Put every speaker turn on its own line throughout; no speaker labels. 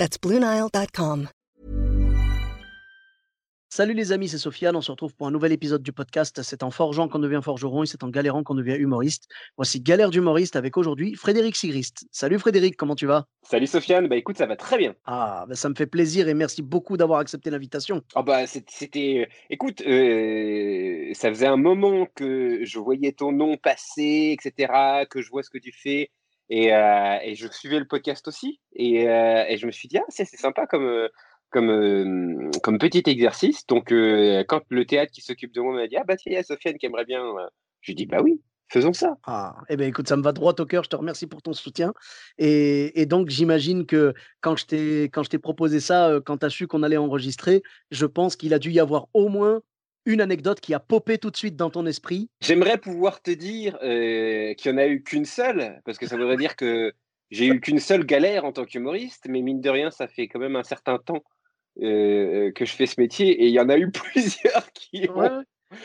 That's BlueNile.com.
Salut les amis, c'est Sofiane. On se retrouve pour un nouvel épisode du podcast. C'est en forgeant qu'on devient forgeron et c'est en galérant qu'on devient humoriste. Voici Galère d'humoriste avec aujourd'hui Frédéric Sigrist. Salut Frédéric, comment tu vas?
Salut Sofiane, bah écoute, ça va très bien.
Ah, bah ça me fait plaisir et merci beaucoup d'avoir accepté l'invitation.
Ah bah c'était, écoute, euh, ça faisait un moment que je voyais ton nom passer, etc., que je vois ce que tu fais. Et, euh, et je suivais le podcast aussi. Et, euh, je me suis dit, ah, c'est sympa comme, euh, comme, comme petit exercice. Donc, quand le théâtre qui s'occupe de moi m'a dit, ah bah tiens, il y a Sofiane qui aimerait bien, je lui dis, bah oui, faisons ça.
Ah, eh bien écoute, ça me va droit au cœur. Je te remercie pour ton soutien. Et, et donc, j'imagine que quand je t'ai proposé ça, quand tu as su qu'on allait enregistrer, je pense qu'il a dû y avoir au moins une anecdote qui a popé tout de suite dans ton esprit.
J'aimerais pouvoir te dire euh, qu'il n'y en a eu qu'une seule, parce que ça voudrait dire que j'ai eu qu'une seule galère en tant qu'humoriste, mais mine de rien, ça fait quand même un certain temps euh, que je fais ce métier, et il y en a eu plusieurs qui ont...
Ouais,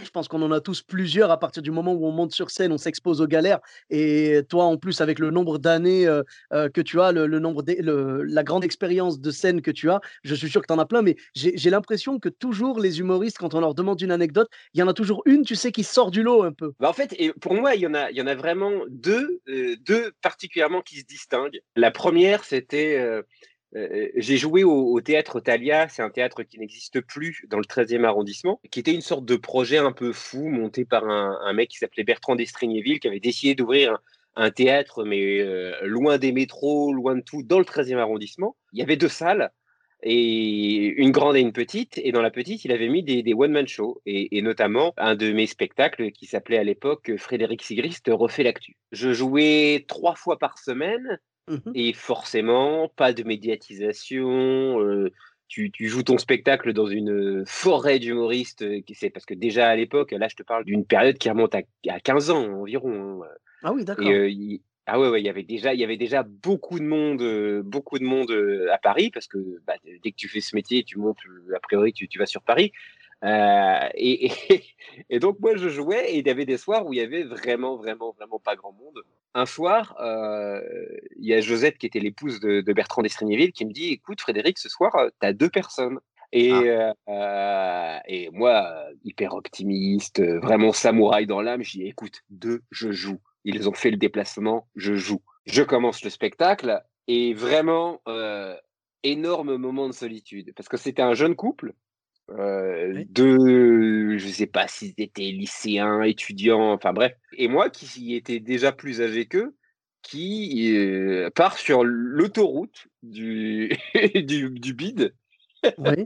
Je pense qu'on en a tous plusieurs à partir du moment où on monte sur scène, on s'expose aux galères. Et toi, en plus, avec le nombre d'années euh, euh, que tu as, le, nombre d'e- la grande expérience de scène que tu as, je suis sûr que tu en as plein. Mais j'ai l'impression que toujours les humoristes, quand on leur demande une anecdote, il y en a toujours une, tu sais, qui sort du lot un peu.
Bah, en fait, et pour moi, il y en a, y en a vraiment deux, euh, deux particulièrement qui se distinguent. La première, c'était, euh, euh, j'ai joué au, théâtre Thalia, c'est un théâtre qui n'existe plus dans le 13e arrondissement, qui était une sorte de projet un peu fou monté par un, mec qui s'appelait Bertrand d'Estrignéville, qui avait décidé d'ouvrir un, théâtre, mais euh, loin des métros, loin de tout, dans le 13e arrondissement. Il y avait deux salles et une grande et une petite. Et dans la petite, il avait mis des, des one-man shows, et, et notamment un de mes spectacles qui s'appelait à l'époque Frédéric Sigrist refait l'actu. Je jouais trois fois par semaine,
Mhm.
et forcément, pas de médiatisation. euh, tu, tu joues ton spectacle dans une forêt d'humoristes. euh, C'est parce que déjà à l'époque, là, je te parle d'une période qui remonte à, à 15 ans environ. hein.
Ah oui, d'accord.
Euh, ah ouais, ouais, il y avait déjà, il y avait déjà beaucoup de monde, beaucoup de monde à Paris parce que bah, dès que tu fais ce métier, tu montes, a priori, tu, tu vas sur Paris. Euh, et, et, et donc moi je jouais et il y avait des soirs où il y avait vraiment, vraiment, vraiment pas grand monde. Un soir, euh, il y a Josette qui était l'épouse de, de Bertrand d'Estrignéville qui me dit, écoute Frédéric, ce soir, tu as deux personnes. Et, euh, euh, et moi, euh, hyper optimiste, euh, vraiment samouraï dans l'âme, je dis, écoute, deux, je joue. Ils ont fait le déplacement, je joue. Je commence le spectacle et vraiment, euh, énorme moment de solitude. Parce que c'était un jeune couple, euh,
Oui.
de, je sais pas s'ils étaient lycéens, étudiants, enfin bref. Et moi, qui étais déjà plus âgé qu'eux, qui euh, part sur l'autoroute du, du, du bide
Oui.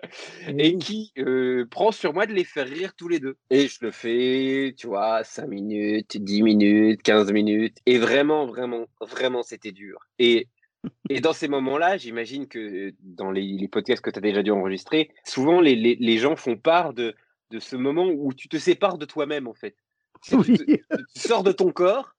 et
Oui.
qui euh, prend sur moi de les faire rire tous les deux. Et je le fais, tu vois, 5 minutes, 10 minutes, 15 minutes. Et vraiment, vraiment, vraiment, c'était dur. Et, et dans ces moments-là, j'imagine que dans les, les podcasts que tu as déjà dû enregistrer, souvent les, les, les gens font part de, de ce moment où tu te sépares de toi-même, en fait. Tu, te-
Oui.
tu sors de ton corps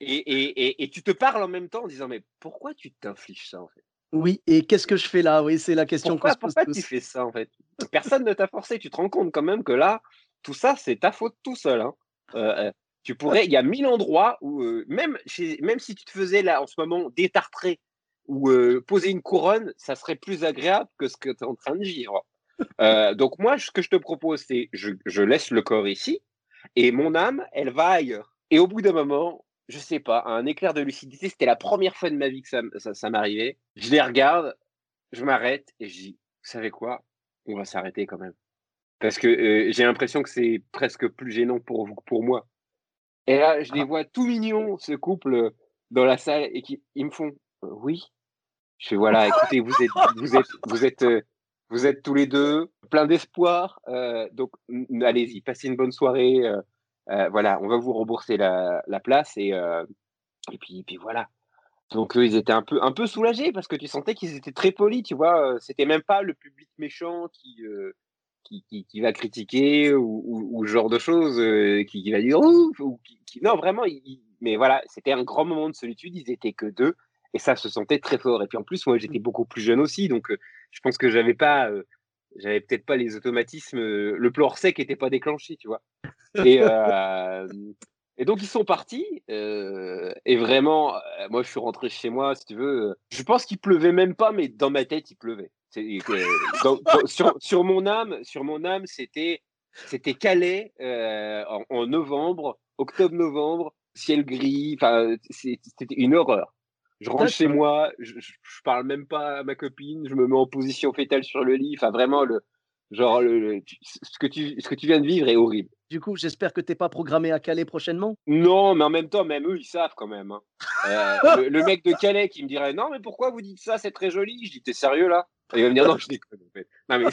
et, et, et, et tu te parles en même temps en disant, mais pourquoi tu t'infliges ça, en fait?
Oui. Et qu'est-ce que je fais là? Oui, c'est la question qu'on se pose
pourquoi tu
tous.
fais ça en fait? Personne ne t'a forcé. Tu te rends compte quand même que là, tout ça, c'est ta faute tout seul. hein. Euh, euh, tu pourrais, il y a mille endroits où, euh, même, chez, même si tu te faisais là en ce moment détartrer ou euh, poser une couronne, ça serait plus agréable que ce que tu es en train de vivre. Euh, donc moi, ce que je te propose, c'est je, je laisse le corps ici et mon âme, elle va ailleurs. Et au bout d'un moment, je sais pas, un éclair de lucidité, c'était la première fois de ma vie que ça, m- ça, ça m'arrivait. Je les regarde, je m'arrête et je dis, vous savez quoi? On va s'arrêter quand même. Parce que euh, j'ai l'impression que c'est presque plus gênant pour vous que pour moi. Et là, je les
Ah.
vois tout mignons, ce couple, dans la salle, et qui ils me font oui. Je fais voilà, écoutez, vous êtes, vous êtes, vous êtes, euh, vous êtes tous les deux plein d'espoir. euh, donc allez-y, passez une bonne soirée. euh, voilà, on va vous rembourser la, la place et et puis, puis voilà. Donc ils étaient un peu, un peu soulagés parce que tu sentais qu'ils étaient très polis, tu vois. C'était même pas le public méchant qui, qui, qui, va critiquer ou, ou, ce genre de choses, qui, qui, va dire ouf, ou qui, non vraiment. mais voilà, c'était un grand moment de solitude. Ils étaient que deux et ça se sentait très fort. Et puis en plus, moi j'étais mmh. beaucoup plus jeune aussi, donc je pense que j'avais pas, j'avais peut-être pas les automatismes. le plan sec n'était pas déclenché, tu vois. Et et donc, ils sont partis. Euh, et vraiment, euh, moi, je suis rentré chez moi, si tu veux. Euh, je pense qu'il pleuvait même pas, mais dans ma tête, il pleuvait. sur, sur, mon âme, sur mon âme, c'était c'était Calais en, novembre, octobre-novembre, ciel gris. Enfin, c'était une horreur. Je rentre chez moi, je, je, parle même pas à ma copine, je me mets en position fétale sur le lit. Enfin, vraiment, le, genre, le, ce, que tu, ce que tu viens de vivre est horrible.
Du coup, j'espère que tu n'es pas programmé à Calais prochainement?
Non, mais en même temps, même eux, ils savent quand même. Hein. Euh, le, mec de Calais qui me dirait Non, mais pourquoi vous dites ça C'est très joli? Je dis T'es sérieux là? Il va me dire Non, je déconne. En fait. Non, mais.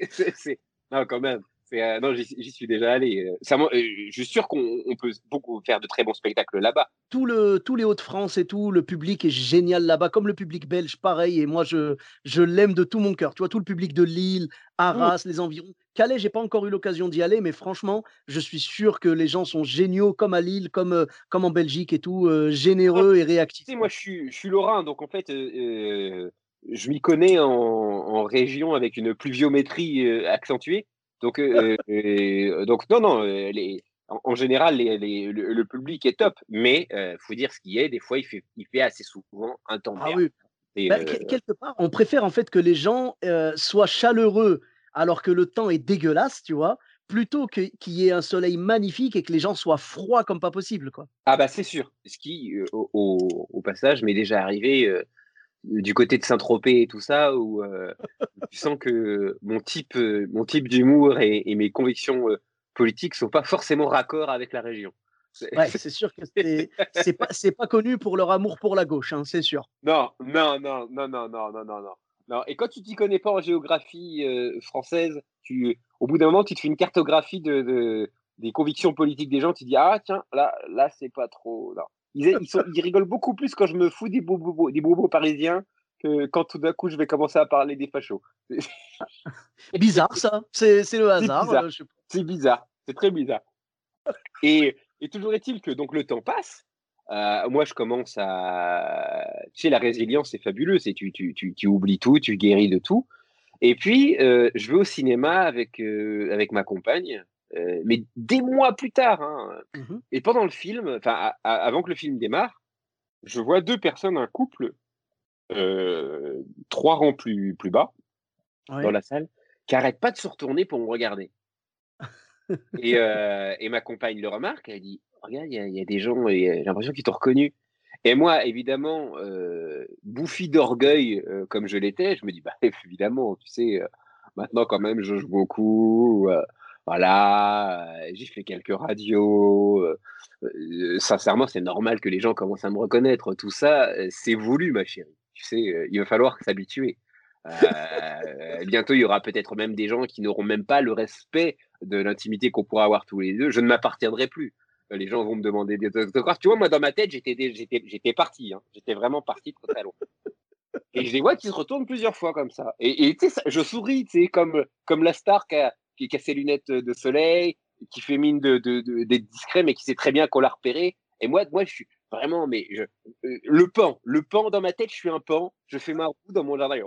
c'est, non, quand même. Euh, non, j'y suis déjà allé. Euh, ça, euh, je suis sûr qu'on peut beaucoup faire de très bons spectacles là-bas.
Tout le, tous les Hauts-de-France et tout, le public est génial là-bas, comme le public belge, pareil. Et moi, je, je l'aime de tout mon cœur. Tu vois, tout le public de Lille, mmh. Arras, les environs. Calais, j'ai pas encore eu l'occasion d'y aller, mais franchement, je suis sûr que les gens sont géniaux, comme à Lille, comme, comme en Belgique et tout, généreux et réactifs.
Tu sais, moi, je suis, je suis lorrain, donc en fait, je m'y connais en, en, région avec une pluviométrie accentuée. Donc, euh, euh, donc non, non, euh, les, en, général, les, le, public est top, mais il faut dire ce qui est. Des fois, il fait, il fait assez souvent un temps. Ah oui.
Bah, quelque part, on préfère en fait que les gens soient chaleureux alors que le temps est dégueulasse, tu vois, plutôt qu'il y ait un soleil magnifique et que les gens soient froids comme pas possible, quoi.
Ah bah c'est sûr. Ce qui, au, au, passage, m'est déjà arrivé du côté de Saint-Tropez et tout ça, où euh, tu sens que mon type, euh, mon type d'humour et, mes convictions euh, politiques sont pas forcément raccord avec la région.
Ouais, c'est sûr que c'est pas, pas connu pour leur amour pour la gauche, hein, c'est sûr.
Non, non, non, non, non, non, non, non, non. Et quand tu t'y connais pas en géographie française, tu, au bout d'un moment, tu te fais une cartographie de, des convictions politiques des gens, tu dis ah tiens là, là c'est pas trop. Non. Ils, rigolent beaucoup plus quand je me fous des bobos, des bobos parisiens que quand tout d'un coup je vais commencer à parler des fachos.
bizarre ça, c'est le hasard.
Euh, c'est bizarre, c'est très bizarre. Et, toujours est-il que donc le temps passe. Euh, moi, je commence à. Tu sais, la résilience, c'est fabuleux. C'est tu, tu, tu, oublies tout, tu guéris de tout. Et puis, euh, je vais au cinéma avec, avec ma compagne. Euh, mais des mois plus tard. Hein. Mmh et pendant le film, enfin avant que le film démarre, je vois deux personnes, un couple, euh, trois rangs plus, plus bas dans la salle, qui n'arrêtent pas de se retourner pour me regarder. et, euh, et, ma compagne le remarque, elle dit Regarde, il y, a des gens, j'ai l'impression qu'ils t'ont reconnu. Et moi, évidemment, bouffi d'orgueil comme je l'étais, je me dis Bah évidemment, tu sais, maintenant quand même, je joue beaucoup voilà, euh, j'ai fait quelques radios. Euh, euh, sincèrement, c'est normal que les gens commencent à me reconnaître. Tout ça, c'est voulu, ma chérie. Tu sais, il va falloir s'habituer. bientôt, il y aura peut-être même des gens qui n'auront même pas le respect de l'intimité qu'on pourra avoir tous les deux. Je ne m'appartiendrai plus. Les gens vont me demander des autographes. Tu vois, moi, dans ma tête, j'étais, parti. Hein. J'étais vraiment parti trop très loin. Et je les vois qui se retournent plusieurs fois comme ça. Et, tu sais, je souris, tu sais, comme, comme la star qui a, qui casse ses lunettes de soleil, qui fait mine d'être de, de, discret, mais qui sait très bien qu'on l'a repéré. Et moi, moi, je suis vraiment, mais je, euh, le pan, le pan dans ma tête, je suis un pan. Je fais ma roue dans mon jardin.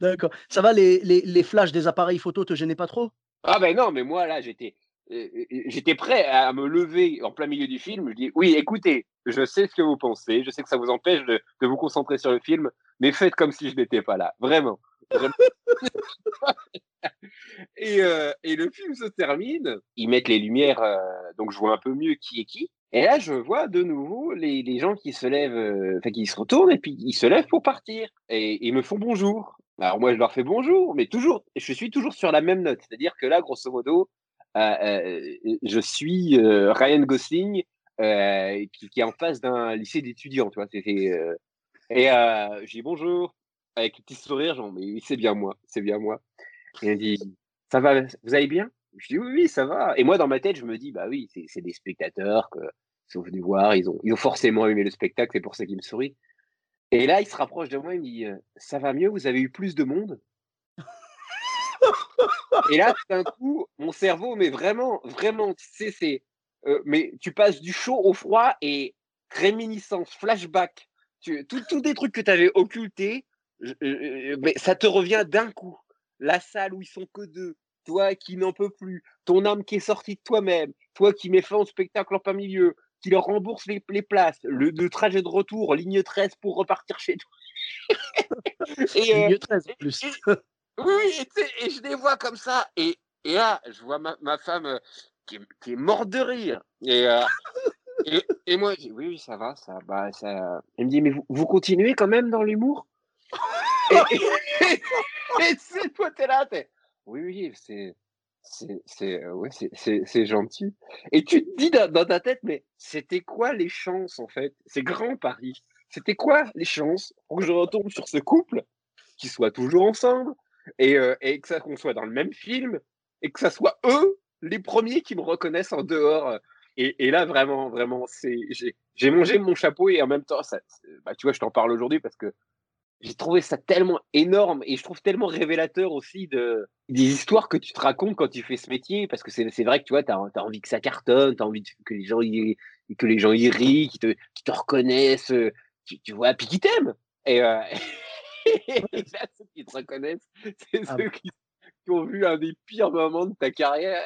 D'accord. Ça va, les, les, les, flashs des appareils photo te gênaient pas trop?
Ah ben non, mais moi là, j'étais, euh, euh, j'étais prêt à me lever en plein milieu du film. Je dis, oui, écoutez, je sais ce que vous pensez, je sais que ça vous empêche de, de vous concentrer sur le film, mais faites comme si je n'étais pas là, vraiment. et, euh, et, le film se termine. Ils mettent les lumières, euh, donc je vois un peu mieux qui est qui. Et là, je vois de nouveau les, gens qui se lèvent, euh, enfin qui se retournent et puis ils se lèvent pour partir et ils me font bonjour. Alors moi, je leur fais bonjour, mais toujours, je suis toujours sur la même note, c'est-à-dire que là, grosso modo, je suis Ryan Gosling qui, est en face d'un lycée d'étudiants, et je dis bonjour avec un petit sourire, genre, mais oui, c'est bien moi, c'est bien moi. Et elle dit, ça va, vous allez bien? Je dis, oui, oui, ça va. Et moi, dans ma tête, je me dis, bah oui, c'est des spectateurs, que sont venus voir, ils ont, ils ont forcément aimé le spectacle, c'est pour ça qu'ils me sourient. Et là, il se rapproche de moi, il me dit Ça va mieux, vous avez eu plus de monde? Et là, d'un coup, mon cerveau, mais vraiment, vraiment, tu sais, c'est. mais tu passes du chaud au froid et réminiscence, flashback, tu, des trucs que tu avais occultés, mais ça te revient d'un coup. La salle où ils sont que deux, toi qui n'en peux plus, ton âme qui est sortie de toi-même, toi qui mets fin au spectacle en plein milieu, qui leur rembourse les, places, le, trajet de retour, ligne 13 pour repartir chez toi.
et, ligne 13 en plus.
oui, et, je les vois comme ça. Et, là, je vois ma, femme euh, qui, est morte de rire. Et, euh, et, moi, je dis, oui, oui, ça va, ça, bah, ça. Elle me dit, mais vous, continuez quand même dans l'humour? Et, c'est toi, t'es là, t'es. Oui, oui, c'est. C'est euh, ouais, c'est gentil. Et tu te dis dans, ta tête, mais c'était quoi les chances en fait? C'est grand Paris. C'était quoi les chances pour que je retombe sur ce couple, qui soit toujours ensemble, et, euh, et que ça qu'on soit dans le même film, et que ça soit eux les premiers qui me reconnaissent en dehors et, là, vraiment, vraiment, c'est, j'ai mangé mon chapeau et en même temps, bah, tu vois, je t'en parle aujourd'hui parce que j'ai trouvé ça tellement énorme et je trouve tellement révélateur aussi de, des histoires que tu te racontes quand tu fais ce métier parce que c'est vrai que tu vois, tu as, envie que ça cartonne, tu as envie que les gens y, que les gens y rient, qui te, qui te reconnaissent, tu, vois, puis qui t'aiment. Et, euh, et là, ceux qui te reconnaissent, c'est ah ceux qui qui ont vu un des pires moments de ta carrière.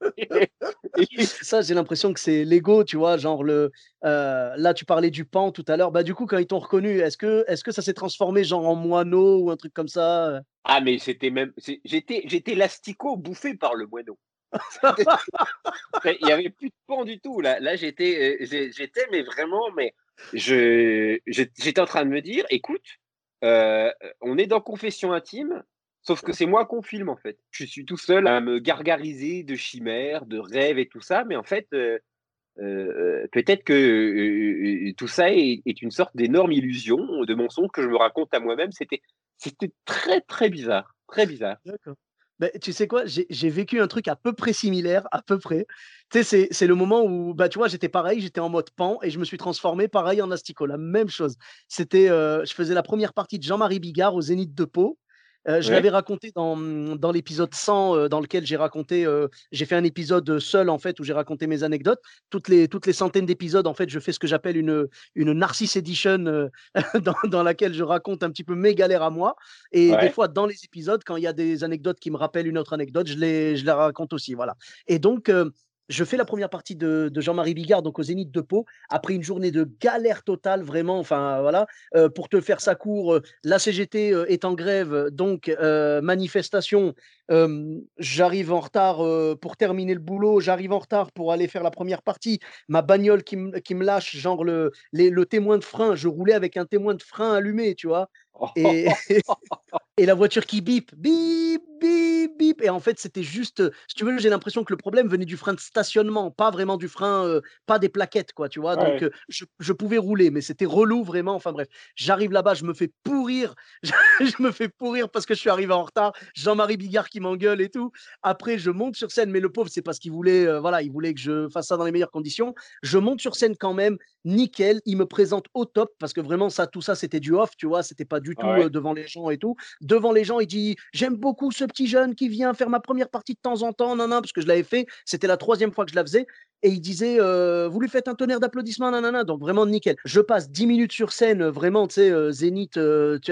ça, j'ai l'impression que c'est l'ego, tu vois, genre le. Euh, là, tu parlais du pan tout à l'heure. Bah, du coup, quand ils t'ont reconnu, est-ce que, est-ce que ça s'est transformé genre en moineau ou un truc comme ça?
Ah, mais c'était même. J'étais, j'étais l'astico bouffé par le moineau. Il n'y avait plus de pan du tout. Là, là j'étais, euh, j'étais, mais vraiment, mais je, j'étais en train de me dire, écoute, euh, on est dans confession intime. Sauf que c'est moi qu'on filme en fait. Je suis tout seul à me gargariser de chimères, de rêves et tout ça, mais en fait, euh, euh, peut-être que euh, tout ça est, une sorte d'énorme illusion, de mensonge que je me raconte à moi-même. C'était, très très bizarre, très bizarre.
Ben, tu sais quoi, j'ai vécu un truc à peu près similaire, à peu près. Tu sais, c'est le moment où, bah, tu vois, j'étais pareil, j'étais en mode pan et je me suis transformé pareil en asticot, la même chose. C'était, je faisais la première partie de Jean-Marie Bigard au Zénith de Pau je l'avais raconté dans, mmh, dans l'épisode 100, dans lequel j'ai raconté, j'ai fait un épisode seul en fait où j'ai raconté mes anecdotes. Toutes les, toutes les centaines d'épisodes, en fait, je fais ce que j'appelle une, une Narcisse Edition dans, dans, laquelle je raconte un petit peu mes galères à moi. Et des fois, dans les épisodes, quand il y a des anecdotes qui me rappellent une autre anecdote, je les, je les raconte aussi. Voilà. Et donc, je fais la première partie de, Jean-Marie Bigard, donc au Zénith de Pau, après une journée de galère totale, vraiment. Enfin, voilà. Euh, pour te faire ça court, euh, la CGT euh, est en grève, donc manifestation. j'arrive en retard pour terminer le boulot, j'arrive en retard pour aller faire la première partie. Ma bagnole qui, me lâche, genre le, le témoin de frein, je roulais avec un témoin de frein allumé, tu vois. Et, et la voiture qui bip, bip, bip, bip. Et en fait, c'était juste, si tu veux, j'ai l'impression que le problème venait du frein de stationnement, pas vraiment du frein, pas des plaquettes, quoi, tu vois? Donc, je, je, pouvais rouler, mais c'était relou vraiment. Enfin bref, j'arrive là-bas, je me fais pourrir, je me fais pourrir parce que je suis arrivé en retard. Jean-Marie Bigard qui m'engueule et tout. Après, je monte sur scène, mais le pauvre, c'est parce qu'il voulait, voilà, il voulait que je fasse ça dans les meilleures conditions. Je monte sur scène quand même, nickel. Il me présente au top parce que vraiment, ça, tout ça, c'était du off, tu vois, c'était pas du tout devant les gens et tout. Devant les gens, il dit J'aime beaucoup ce petit jeune qui vient faire ma première partie de temps en temps, non, non, parce que je l'avais fait. C'était la troisième fois que je la faisais. Et il disait Vous lui faites un tonnerre d'applaudissements, non, Donc vraiment nickel. Je passe 10 minutes sur scène, vraiment, tu sais, Zénith,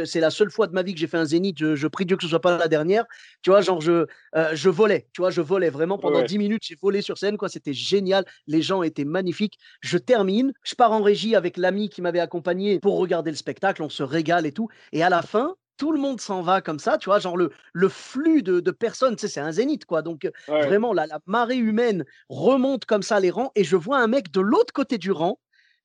c'est la seule fois de ma vie que j'ai fait un Zénith. Je, prie Dieu que ce soit pas la dernière. Tu vois, genre, je, je volais, tu vois, je volais vraiment pendant 10 minutes. J'ai volé sur scène, quoi. C'était génial. Les gens étaient magnifiques. Je termine, je pars en régie avec l'ami qui m'avait accompagné pour regarder le spectacle. On se régale et tout. Et à la fin, tout le monde s'en va comme ça, tu vois, genre le, le flux de, personnes, tu sais, c'est un zénith, quoi. Donc, vraiment, la, la marée humaine remonte comme ça les rangs et je vois un mec de l'autre côté du rang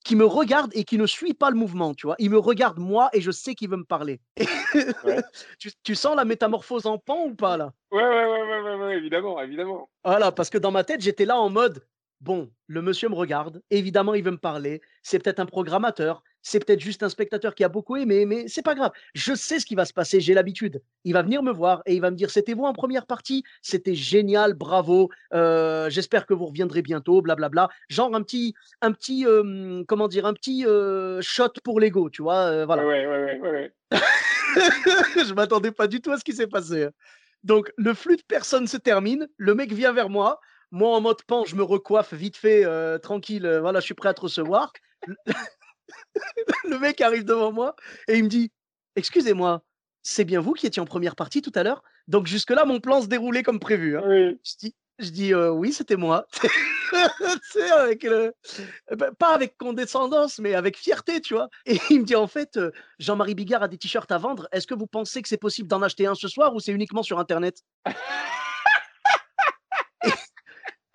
qui me regarde et qui ne suit pas le mouvement, tu vois. Il me regarde moi et je sais qu'il veut me parler. tu, sens la métamorphose en pan ou pas là?
Ouais, ouais, ouais, ouais, ouais, évidemment, évidemment.
Voilà, parce que dans ma tête, j'étais là en mode, bon, le monsieur me regarde, évidemment, il veut me parler, c'est peut-être un programmateur, c'est peut-être juste un spectateur qui a beaucoup aimé, mais c'est pas grave. Je sais ce qui va se passer, j'ai l'habitude. Il va venir me voir et il va me dire C'était vous en première partie? C'était génial, bravo. Euh, j'espère que vous reviendrez bientôt, blablabla. Genre un petit, un petit comment dire, un petit shot pour l'ego, tu vois. voilà.
Ouais, ouais, ouais, ouais.
je m'attendais pas du tout à ce qui s'est passé. Hein. Donc, le flux de personnes se termine. Le mec vient vers moi. Moi, en mode pan, je me recoiffe vite fait, tranquille. voilà, je suis prêt à te recevoir. Le mec arrive devant moi et il me dit Excusez-moi, c'est bien vous qui étiez en première partie tout à l'heure? Donc, jusque-là, mon plan se déroulait comme prévu. Hein. Je dis, je dis Oui, c'était moi. avec bah, pas avec condescendance, mais avec fierté, tu vois. Et il me dit En fait, Jean-Marie Bigard a des t-shirts à vendre. Est-ce que vous pensez que c'est possible d'en acheter un ce soir ou c'est uniquement sur Internet?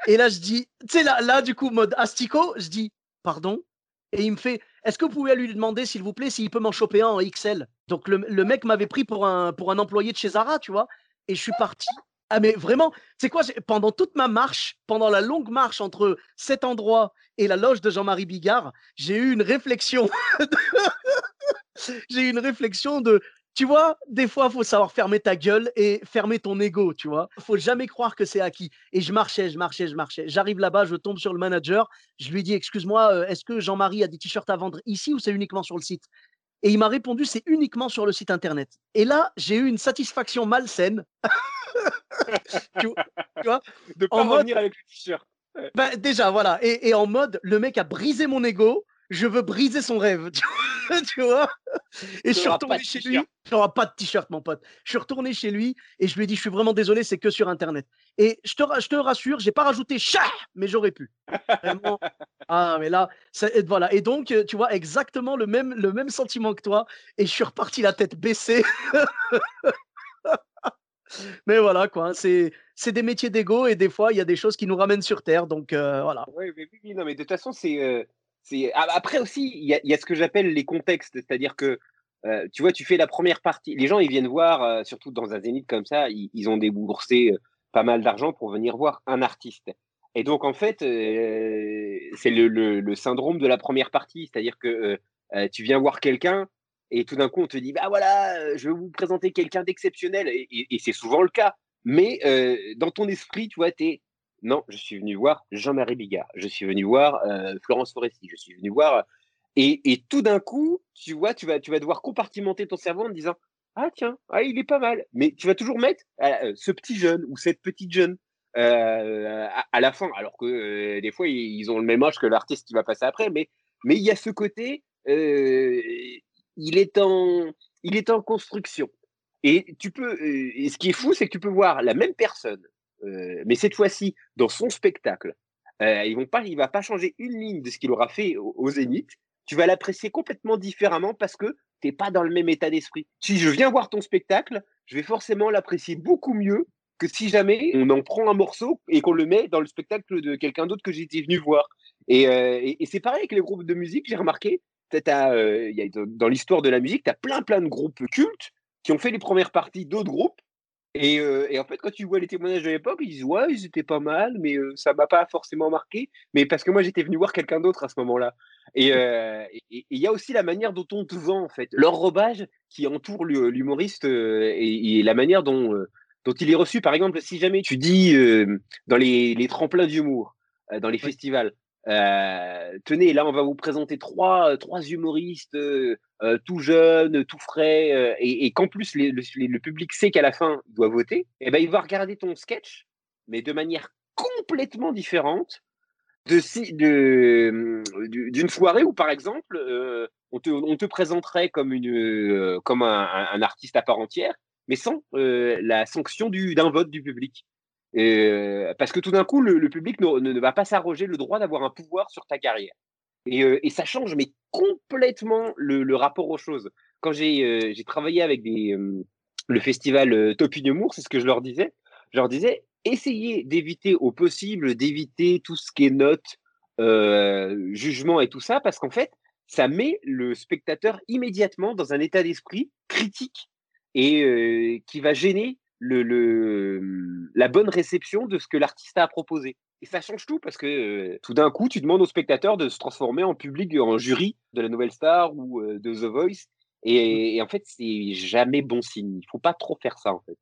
Et, là, je dis Tu sais, là, là, du coup, mode asticot, je dis Pardon et il me fait Est-ce que vous pouvez lui demander, s'il vous plaît, s'il peut m'en choper un en XL Donc le, mec m'avait pris pour un, pour un employé de chez Zara, tu vois. Et je suis parti. Ah, mais vraiment, c'est quoi Pendant toute ma marche, pendant la longue marche entre cet endroit et la loge de Jean-Marie Bigard, j'ai eu une réflexion. j'ai eu une réflexion de tu vois, des fois, il faut savoir fermer ta gueule et fermer ton ego, tu vois. Il faut jamais croire que c'est acquis. Et je marchais, je marchais, je marchais. J'arrive là-bas, je tombe sur le manager. Je lui dis, excuse-moi, euh, est-ce que Jean-Marie a des t-shirts à vendre ici ou c'est uniquement sur le site? Et il m'a répondu, c'est uniquement sur le site internet. Et là, j'ai eu une satisfaction malsaine.
tu, vois? De pas en revenir avec le t-shirt.
Ben, déjà, voilà. Et, et en mode, le mec a brisé mon ego je veux briser son rêve, tu vois. Et je suis retourné chez lui. Il n'aura pas de t-shirt, mon pote. Je suis retourné chez lui et je lui ai dit, je suis vraiment désolé, c'est que sur Internet. Et je te, je te rassure, j'ai pas rajouté chat, mais j'aurais pu. Vraiment. Ah, mais là, ça, et voilà. Et donc, euh, tu vois, exactement le même, le même sentiment que toi. Et je suis reparti la tête baissée. mais voilà, quoi. C'est, c'est des métiers d'ego et des fois, il y a des choses qui nous ramènent sur Terre. Donc, euh, voilà.
Oui, mais, oui, non, mais de toute façon, c'est. Euh, après aussi, il y a, ce que j'appelle les contextes, c'est-à-dire que euh, tu vois, tu fais la première partie. Les gens, ils viennent voir, euh, surtout dans un zénith comme ça, ils, ont déboursé euh, pas mal d'argent pour venir voir un artiste. Et donc, en fait, c'est le, syndrome de la première partie, c'est-à-dire que tu viens voir quelqu'un et tout d'un coup, on te dit, bah voilà, je vais vous présenter quelqu'un d'exceptionnel. Et, et c'est souvent le cas. Mais dans ton esprit, tu vois, tu es non, je suis venu voir Jean-Marie Bigard, je suis venu voir euh, Florence Foresti, je suis venu voir. Et, tout d'un coup, tu vois, tu vas, tu vas devoir compartimenter ton cerveau en te disant Ah, tiens, ah, il est pas mal. Mais tu vas toujours mettre euh, ce petit jeune ou cette petite jeune euh, à, la fin, alors que des fois, ils ont le même âge que l'artiste qui va passer après. Mais mais il y a ce côté, il, est en, il est en construction. Et tu peux, et ce qui est fou, c'est que tu peux voir la même personne euh, mais cette fois-ci, dans son spectacle, euh, il va pas changer une ligne de ce qu'il aura fait au, Zénith. Tu vas l'apprécier complètement différemment parce que tu n'es pas dans le même état d'esprit. Si je viens voir ton spectacle, je vais forcément l'apprécier beaucoup mieux que si jamais on en prend un morceau et qu'on le met dans le spectacle de quelqu'un d'autre que j'étais venu voir. Et, euh, c'est pareil avec les groupes de musique, j'ai remarqué, dans l'histoire de la musique, tu as plein plein de groupes cultes qui ont fait les premières parties d'autres groupes et, en fait, quand tu vois les témoignages de l'époque, ils disent ouais, ils étaient pas mal, mais ça m'a pas forcément marqué. Mais parce que moi, j'étais venu voir quelqu'un d'autre à ce moment-là. Et il y a aussi la manière dont on te vend, en fait, l'enrobage qui entoure l'humoriste et, la manière dont, dont il est reçu. Par exemple, si jamais tu dis dans les, les tremplins d'humour, dans les festivals, tenez, là, on va vous présenter trois, trois humoristes euh, tout jeune, tout frais, euh, et, qu'en plus le, public sait qu'à la fin il doit voter, et eh ben il va regarder ton sketch, mais de manière complètement différente de d'une soirée où par exemple euh, on, te, présenterait comme une comme un, artiste à part entière, mais sans la sanction d'un vote du public. Parce que tout d'un coup, le, public ne, va pas s'arroger le droit d'avoir un pouvoir sur ta carrière. Et, ça change, mais complètement le, rapport aux choses. Quand j'ai travaillé avec le festival Top Humour, c'est ce que je leur disais. Je leur disais, essayez d'éviter au possible, d'éviter tout ce qui est notes, jugement et tout ça, parce qu'en fait, ça met le spectateur immédiatement dans un état d'esprit critique et qui va gêner le, la bonne réception de ce que l'artiste a proposé. Et ça change tout parce que tout d'un coup, tu demandes aux spectateurs de se transformer en public, en jury de la Nouvelle Star ou de The Voice. Et, en fait, c'est jamais bon signe. Il faut pas trop faire ça, en fait.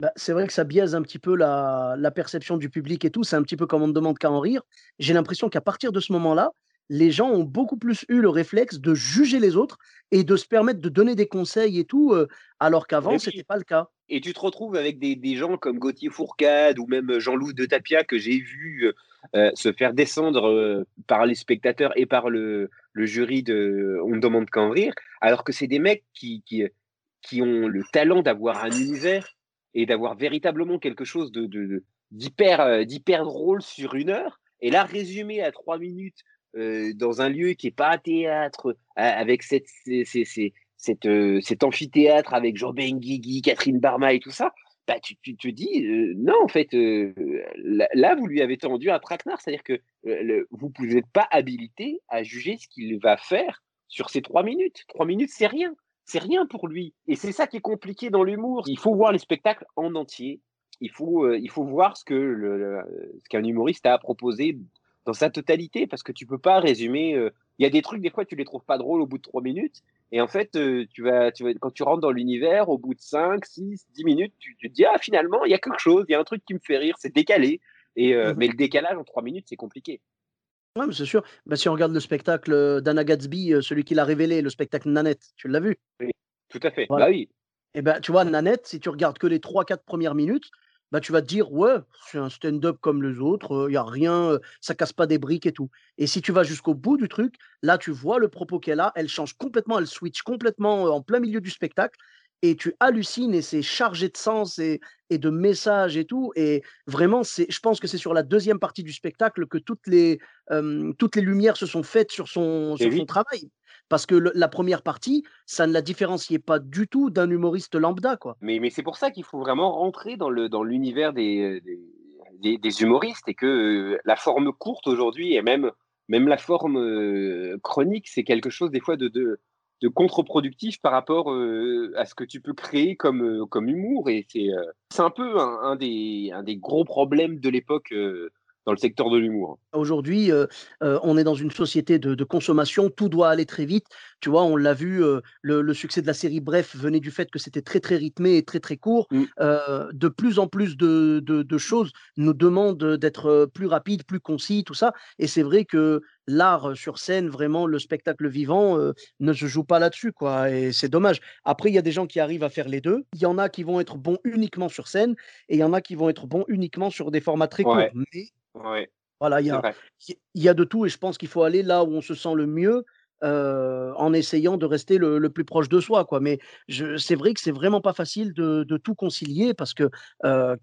Bah, c'est vrai que ça biaise un petit peu la, la perception du public et tout. C'est un petit peu comme on ne demande qu'à en rire. J'ai l'impression qu'à partir de ce moment-là, les gens ont beaucoup plus eu le réflexe de juger les autres et de se permettre de donner des conseils et tout, alors qu'avant, ce n'était pas le cas.
Et tu te retrouves avec des, gens comme Gauthier Fourcade ou même Jean-Loup de Tapia que j'ai vu se faire descendre par les spectateurs et par le, jury de On ne demande qu'en rire, alors que c'est des mecs qui, qui, ont le talent d'avoir un univers et d'avoir véritablement quelque chose de, d'hyper, d'hyper drôle sur une heure. Et là, résumé à trois minutes euh, dans un lieu qui n'est pas un théâtre, avec cette, cette, euh, cet amphithéâtre avec Jean Benguigui, Catherine Barma et tout ça, bah, tu, te dis, euh, non, en fait, là, vous lui avez tendu un traquenard, c'est-à-dire que vous n'êtes pas habilité à juger ce qu'il va faire sur ces trois minutes. Trois minutes, c'est rien. C'est rien pour lui. Et c'est ça qui est compliqué dans l'humour. Il faut voir les spectacles en entier. Il faut, il faut voir ce que ce qu'un humoriste a à proposer dans sa totalité, parce que tu peux pas résumer. Euh, il y a des trucs, des fois, tu les trouves pas drôles au bout de trois minutes. Et en fait, euh, tu vas, tu vas, quand tu rentres dans l'univers, au bout de 5, 6, 10 minutes, tu, te dis, ah, finalement, il y a quelque chose, il y a un truc qui me fait rire, c'est décalé. Et, euh, mmh Mais le décalage en trois minutes, c'est compliqué.
Ouais, c'est sûr. Bah, si on regarde le spectacle d'Anna Gatsby, celui qui l'a révélé, le spectacle Nanette, tu l'as vu?
Oui, tout à fait. Bah oui.
Et ben, tu vois, Nanette, si tu regardes que les 3-4 premières minutes, bah, tu vas te dire, ouais, c'est un stand-up comme les autres, il y a rien, ça casse pas des briques et tout. Et si tu vas jusqu'au bout du truc, là, tu vois le propos qu'elle a, elle change complètement, elle switch complètement en plein milieu du spectacle, et tu hallucines, et c'est chargé de sens et, et, de messages et tout. Et vraiment, c'est, je pense que c'est sur la deuxième partie du spectacle que toutes les, toutes les lumières se sont faites sur son, sur son travail. Parce que la première partie, ça ne la différenciait pas du tout d'un humoriste lambda. Quoi.
Mais, c'est pour ça qu'il faut vraiment rentrer dans, l'univers des, humoristes et que euh, la forme courte aujourd'hui et même, la forme euh, chronique, c'est quelque chose des fois de, contre-productif par rapport euh, à ce que tu peux créer comme, humour. Et c'est, un peu un des gros problèmes de l'époque dans le secteur de l'humour.
Aujourd'hui, euh, euh, on est dans une société de, consommation, tout doit aller très vite. Tu vois, on l'a vu, euh, le, succès de la série Bref venait du fait que c'était très très rythmé et très très court. Mm. de plus en plus de, de choses nous demandent d'être plus rapide, plus concis, tout ça. Et c'est vrai que l'art sur scène, vraiment le spectacle vivant, ne se joue pas là-dessus, quoi. Et c'est dommage. Après, il y a des gens qui arrivent à faire les deux. Il y en a qui vont être bons uniquement sur scène et il y en a qui vont être bons uniquement sur des formats très courts. Mais voilà, il y a, y a de tout et je pense qu'il faut aller là où on se sent le mieux. en essayant de rester le, plus proche de soi. Quoi. Mais c'est vrai que c'est vraiment pas facile de, tout concilier parce que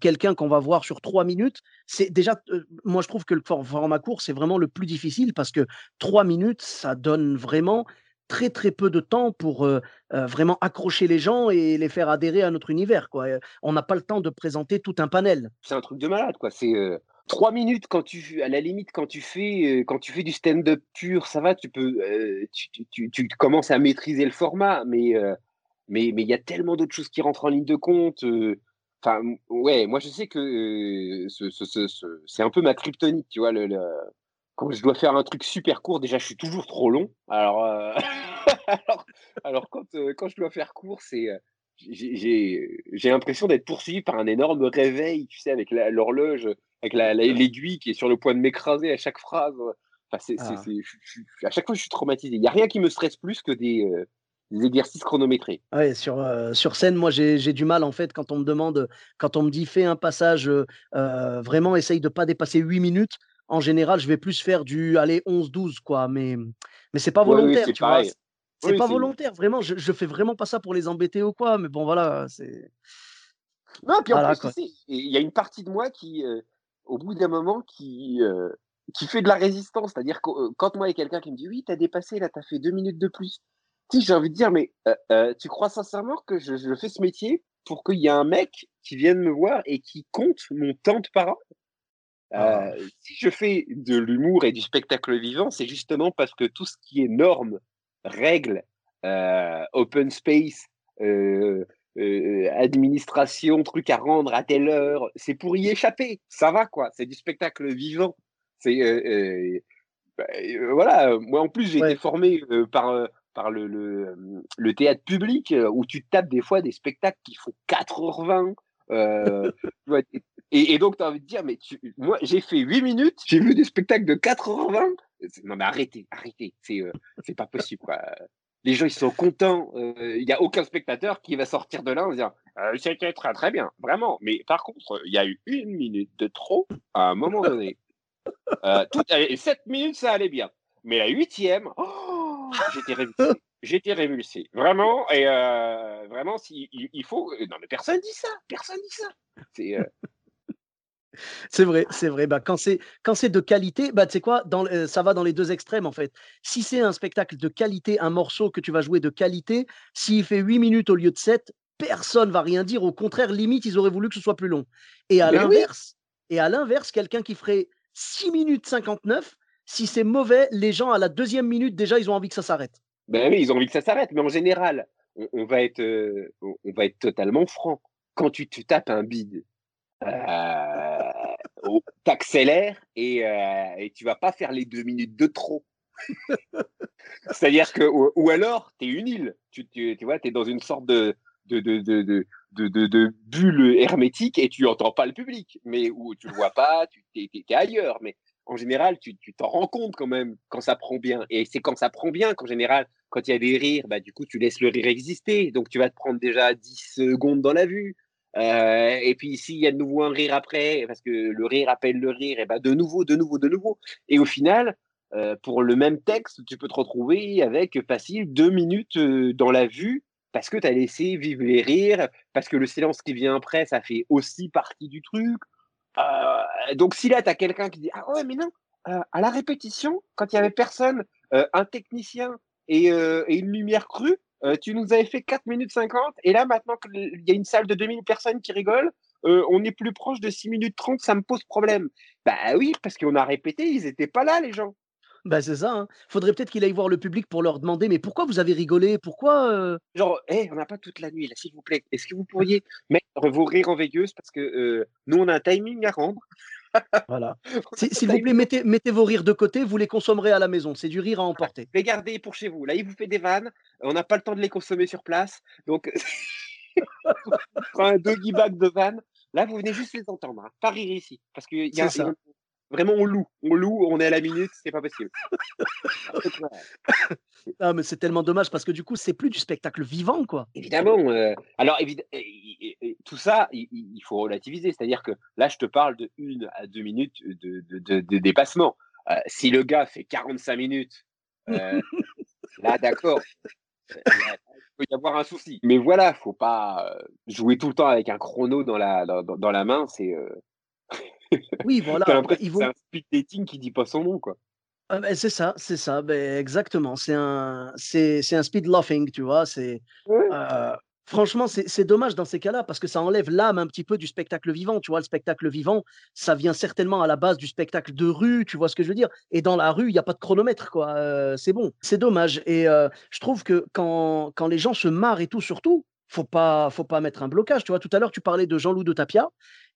quelqu'un qu'on va voir sur trois minutes, c'est déjà, moi je trouve que le format court, c'est vraiment le plus difficile parce que trois minutes, ça donne vraiment très très peu de temps pour vraiment accrocher les gens et les faire adhérer à notre univers. Quoi. On n'a pas le temps de présenter tout un panel.
C'est un truc de malade. quoi. C'est trois minutes quand tu à la limite quand tu fais euh, quand tu fais du stand-up pur ça va tu peux euh, tu, commences à maîtriser le format mais euh, mais il y a tellement d'autres choses qui rentrent en ligne de compte enfin ouais moi je sais que c'est un peu ma kryptonite tu vois le, quand je dois faire un truc super court déjà je suis toujours trop long. Alors alors, alors, quand quand je dois faire court c'est j'ai l'impression d'être poursuivi par un énorme réveil, tu sais, avec l'horloge, avec l'aiguille qui est sur le point de m'écraser à chaque phrase. Enfin, ah. à chaque fois, je suis traumatisé. Il n'y a rien qui me stresse plus que des, euh, exercices chronométrés.
Ouais, sur, euh, sur scène, moi, j'ai du mal, en fait, quand on me demande, quand on me dit fais un passage, euh, vraiment, essaye de ne pas dépasser 8 minutes. En général, je vais plus faire du, allez, 11-12, quoi. Mais, mais c'est pas volontaire, tu vois. C'est pas volontaire, vraiment. Je, je fais vraiment pas ça pour les embêter ou quoi. Mais bon, voilà, c'est.
Non, puis en plus, il y a une partie de moi qui, euh, au bout d'un moment, qui, euh, qui fait de la résistance. C'est-à-dire que euh, quand moi, il y a quelqu'un qui me dit Oui, t'as dépassé, là, t'as fait deux minutes de plus. Tu j'ai envie de dire Mais tu crois sincèrement que je, je, fais ce métier pour qu'il y ait un mec qui vienne me voir et qui compte mon temps de parole ah. Si je fais de l'humour et du spectacle vivant, c'est justement parce que tout ce qui est norme règles, euh, open space, euh, administration, truc à rendre à telle heure. C'est pour y échapper. Ça va, quoi. C'est du spectacle vivant. C'est. Bah, voilà. Moi, en plus, j'ai été formé par par le, le, théâtre public où tu tapes des fois des spectacles qui font 4h20. et, donc, tu as envie de dire, mais moi, j'ai fait 8 minutes, j'ai vu des spectacles de 4h20. Non, mais arrêtez, arrêtez, c'est c'est pas possible. Quoi les gens ils sont contents. Euh, il n'y a aucun spectateur qui va sortir de là en disant euh, c'était très très bien, vraiment. Mais par contre, il y a eu une minute de trop à un moment donné. Euh, tout, sept minutes ça allait bien, mais la huitième, oh, j'étais révulsé. J'étais révulsé, vraiment. Et euh, vraiment, il, il, faut. Non, mais personne dit ça. Personne dit ça. C'est
c'est vrai, c'est vrai. Bah, quand c'est quand c'est de qualité, bah, tu sais quoi, dans, ça va dans les deux extrêmes en fait. Si c'est un spectacle de qualité, un morceau que tu vas jouer de qualité, s'il fait 8 minutes au lieu de 7, personne va rien dire. Au contraire, limite, ils auraient voulu que ce soit plus long. Et à l'inverse, et à l'inverse, quelqu'un qui ferait 6 minutes 59, si c'est mauvais, les gens à la deuxième minute déjà, ils ont envie que ça s'arrête.
Ben oui, ils ont envie que ça s'arrête. Mais en général, on, va être, on va être totalement franc. Quand tu, tu tapes un bide euh, t'accélères et, euh, et tu vas pas faire les deux minutes de trop. C'est-à-dire que, ou, alors, tu es une île, tu, tu, vois, tu es dans une sorte de, de, de, de, de, bulle hermétique et tu entends pas le public, mais où tu le vois pas, tu es, ailleurs. Mais en général, tu t'en rends compte quand même quand ça prend bien. Et c'est quand ça prend bien qu'en général, quand il y a des rires, bah, du coup, tu laisses le rire exister. Donc, tu vas te prendre déjà 10 secondes dans la vue. Euh, et puis s'il y a de nouveau un rire après, parce que le rire appelle le rire, et ben de nouveau, de nouveau, de nouveau. Et au final, euh, pour le même texte, tu peux te retrouver avec facile deux minutes euh, dans la vue parce que tu as laissé vivre les rires, parce que le silence qui vient après, ça fait aussi partie du truc. donc si là, tu as quelqu'un qui dit Ah ouais, mais non, à la répétition, quand il y avait personne, un technicien et une lumière crue, euh, tu nous avais fait 4 minutes 50, et là, maintenant qu'il y a une salle de 2000 personnes qui rigolent, euh, on est plus proche de 6 minutes 30, ça me pose problème. Bah oui, parce qu'on a répété, ils n'étaient pas là, les gens.
Bah c'est ça. Hein. Faudrait peut-être qu'il aille voir le public pour leur demander, mais pourquoi vous avez rigolé? Pourquoi euh?
Genre, hey, on n'a pas toute la nuit là, s'il vous plaît. Est-ce que vous pourriez mettre vos rires en veilleuse parce que nous on a un timing à rendre.
Voilà. S'il vous plaît, mettez, mettez, vos rires de côté, vous les consommerez à la maison. C'est du rire à emporter.
Les gardez pour chez vous. Là, il vous fait des vannes. On n'a pas le temps de les consommer sur place. Donc, un doggy bag de vannes. Là, vous venez juste les entendre. Hein. Pas rire ici. Parce que y a, Vraiment, on loue. On loue, on est à la minute, c'est pas possible.
ah, mais c'est tellement dommage parce que du coup, c'est plus du spectacle vivant, quoi.
Évidemment. Euh, alors, tout ça, il, faut relativiser. C'est-à-dire que là, je te parle de une à deux minutes de, de, dépassement. Euh, si le gars fait 45 minutes, euh, là, d'accord. il peut y avoir un souci. Mais voilà, faut pas jouer tout le temps avec un chrono dans la, dans, dans la main. C'est
oui, voilà.
C'est un speed dating qui dit pas son nom, quoi.
Ah, ben, c'est ça, c'est ça, ben, exactement. C'est un, c'est, un speed laughing, tu vois. C'est, euh, franchement, c'est, dommage dans ces cas-là parce que ça enlève l'âme un petit peu du spectacle vivant. Tu vois, le spectacle vivant, ça vient certainement à la base du spectacle de rue, tu vois ce que je veux dire. Et dans la rue, il n'y a pas de chronomètre, quoi. Euh, c'est bon, c'est dommage. Et euh, je trouve que quand, quand les gens se marrent et tout, surtout, faut pas, faut pas mettre un blocage. Tu vois, tout à l'heure, tu parlais de Jean-Loup de Tapia.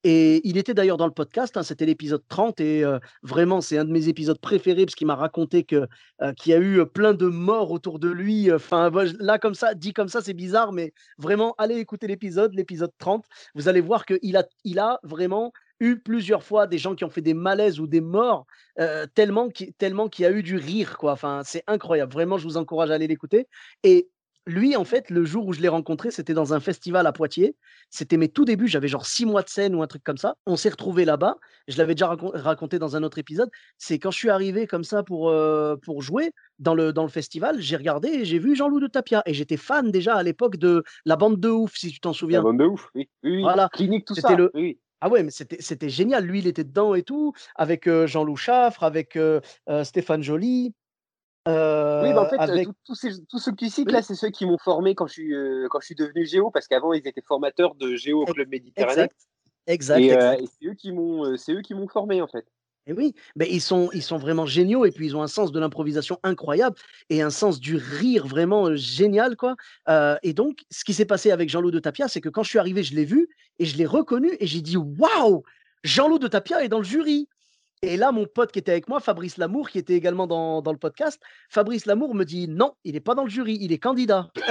Et il était d'ailleurs dans le podcast, hein, c'était l'épisode 30, et vraiment, c'est un de mes épisodes préférés, parce qu'il m'a raconté que, qu'il y a eu plein de morts autour de lui. Enfin, là, comme ça, dit comme ça, c'est bizarre, mais vraiment, allez écouter l'épisode, l'épisode 30. Vous allez voir qu'il a, il a vraiment eu plusieurs fois des gens qui ont fait des malaises ou des morts, tellement qu'il y a eu du rire, quoi. Enfin, c'est incroyable. Vraiment, je vous encourage à aller l'écouter. Et lui, en fait, le jour où je l'ai rencontré, c'était dans un festival à Poitiers. C'était mes tout débuts, j'avais genre six mois de scène ou un truc comme ça. On s'est retrouvés là-bas. Je l'avais déjà raconté dans un autre épisode. C'est quand je suis arrivé comme ça pour, euh, pour jouer dans le, dans le festival, j'ai regardé et j'ai vu Jean-Loup de Tapia. Et j'étais fan déjà à l'époque de la bande de ouf, si tu t'en souviens. La
bande de ouf, oui.
Voilà.
Clinique, tout ça. Le... Oui.
Ah ouais, mais c'était génial. Lui, il était dedans et tout, avec euh, Jean-Loup Chaffre, avec euh, Stéphane Joly
oui, bah en fait, tous ceux qui citent là, c'est ceux qui m'ont formé quand je suis, quand je suis devenu géo, parce qu'avant, ils étaient formateurs de géo au Club Méditerranée.
Exact. Exact.
Et, c'est eux qui m'ont, c'est eux qui m'ont formé en fait.
Et oui, mais ils sont ils sont vraiment géniaux et puis ils ont un sens de l'improvisation incroyable et un sens du rire vraiment, génial quoi, et donc ce qui s'est passé avec Jean-Loup de Tapia, c'est que quand je suis arrivé, je l'ai vu et je l'ai reconnu et j'ai dit: «Waouh! Jean-Loup de Tapia est dans le jury!» Et là, mon pote qui était avec moi, Fabrice Lamour, qui était également dans dans le podcast, Fabrice Lamour me dit: «Non, il est pas dans le jury, il est candidat».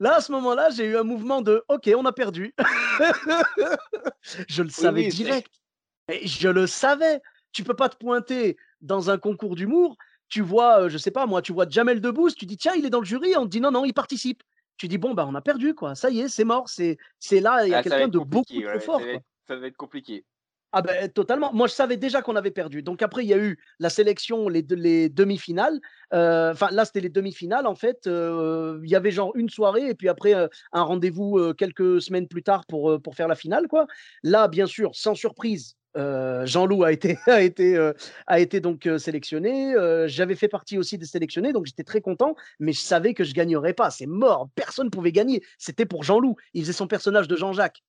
Là, à ce moment-là, j'ai eu un mouvement de OK, on a perdu. Je le savais
oui,
direct. Et je le savais. Tu peux pas te pointer dans un concours d'humour, tu vois, heu, je sais pas moi, tu vois Jamel Debbouze, tu dis: «Tiens, il est dans le jury», on te dit: «Non, non, il participe». Tu dis: «Bon, bah, on a perdu quoi, ça y est, c'est mort, c'est là, il y a
ah,
quelqu'un de beaucoup trop
ouais, ça
fort
va
quoi».
être ça va être compliqué.
Ah ben totalement. Moi, je savais déjà qu'on avait perdu. Donc après, il y a eu la sélection, les de les demi-finales. Heu, enfin là, c'était les demi-finales en fait, heu, il y avait genre une soirée et puis après, un rendez-vous, quelques semaines plus tard pour, pour faire la finale quoi. Là, bien sûr, sans surprise, Jean-Loup a été a été, a été donc, sélectionné. J'avais fait partie aussi des sélectionnés, donc j'étais très content, mais je savais que je gagnerais pas. C'est mort, personne pouvait gagner. C'était pour Jean-Loup. Il faisait son personnage de Jean-Jacques.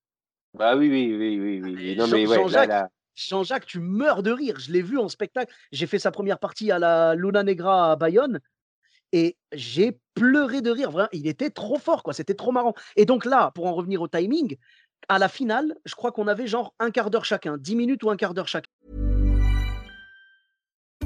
Bah, oui, oui, oui, oui, oui, oui. Non,
Jean
mais ouais, là
Jean-Jacques
là
Jean-Jacques, tu meurs de rire. Je l'ai vu en spectacle. J'ai fait sa première partie à la Luna Negra à Bayonne et j'ai pleuré de rire. Vraiment, il était trop fort, quoi. C'était trop marrant. Et donc là, pour en revenir au timing, à la finale, je crois qu'on avait genre un quart d'heure chacun, 10 minutes ou un quart d'heure chacun.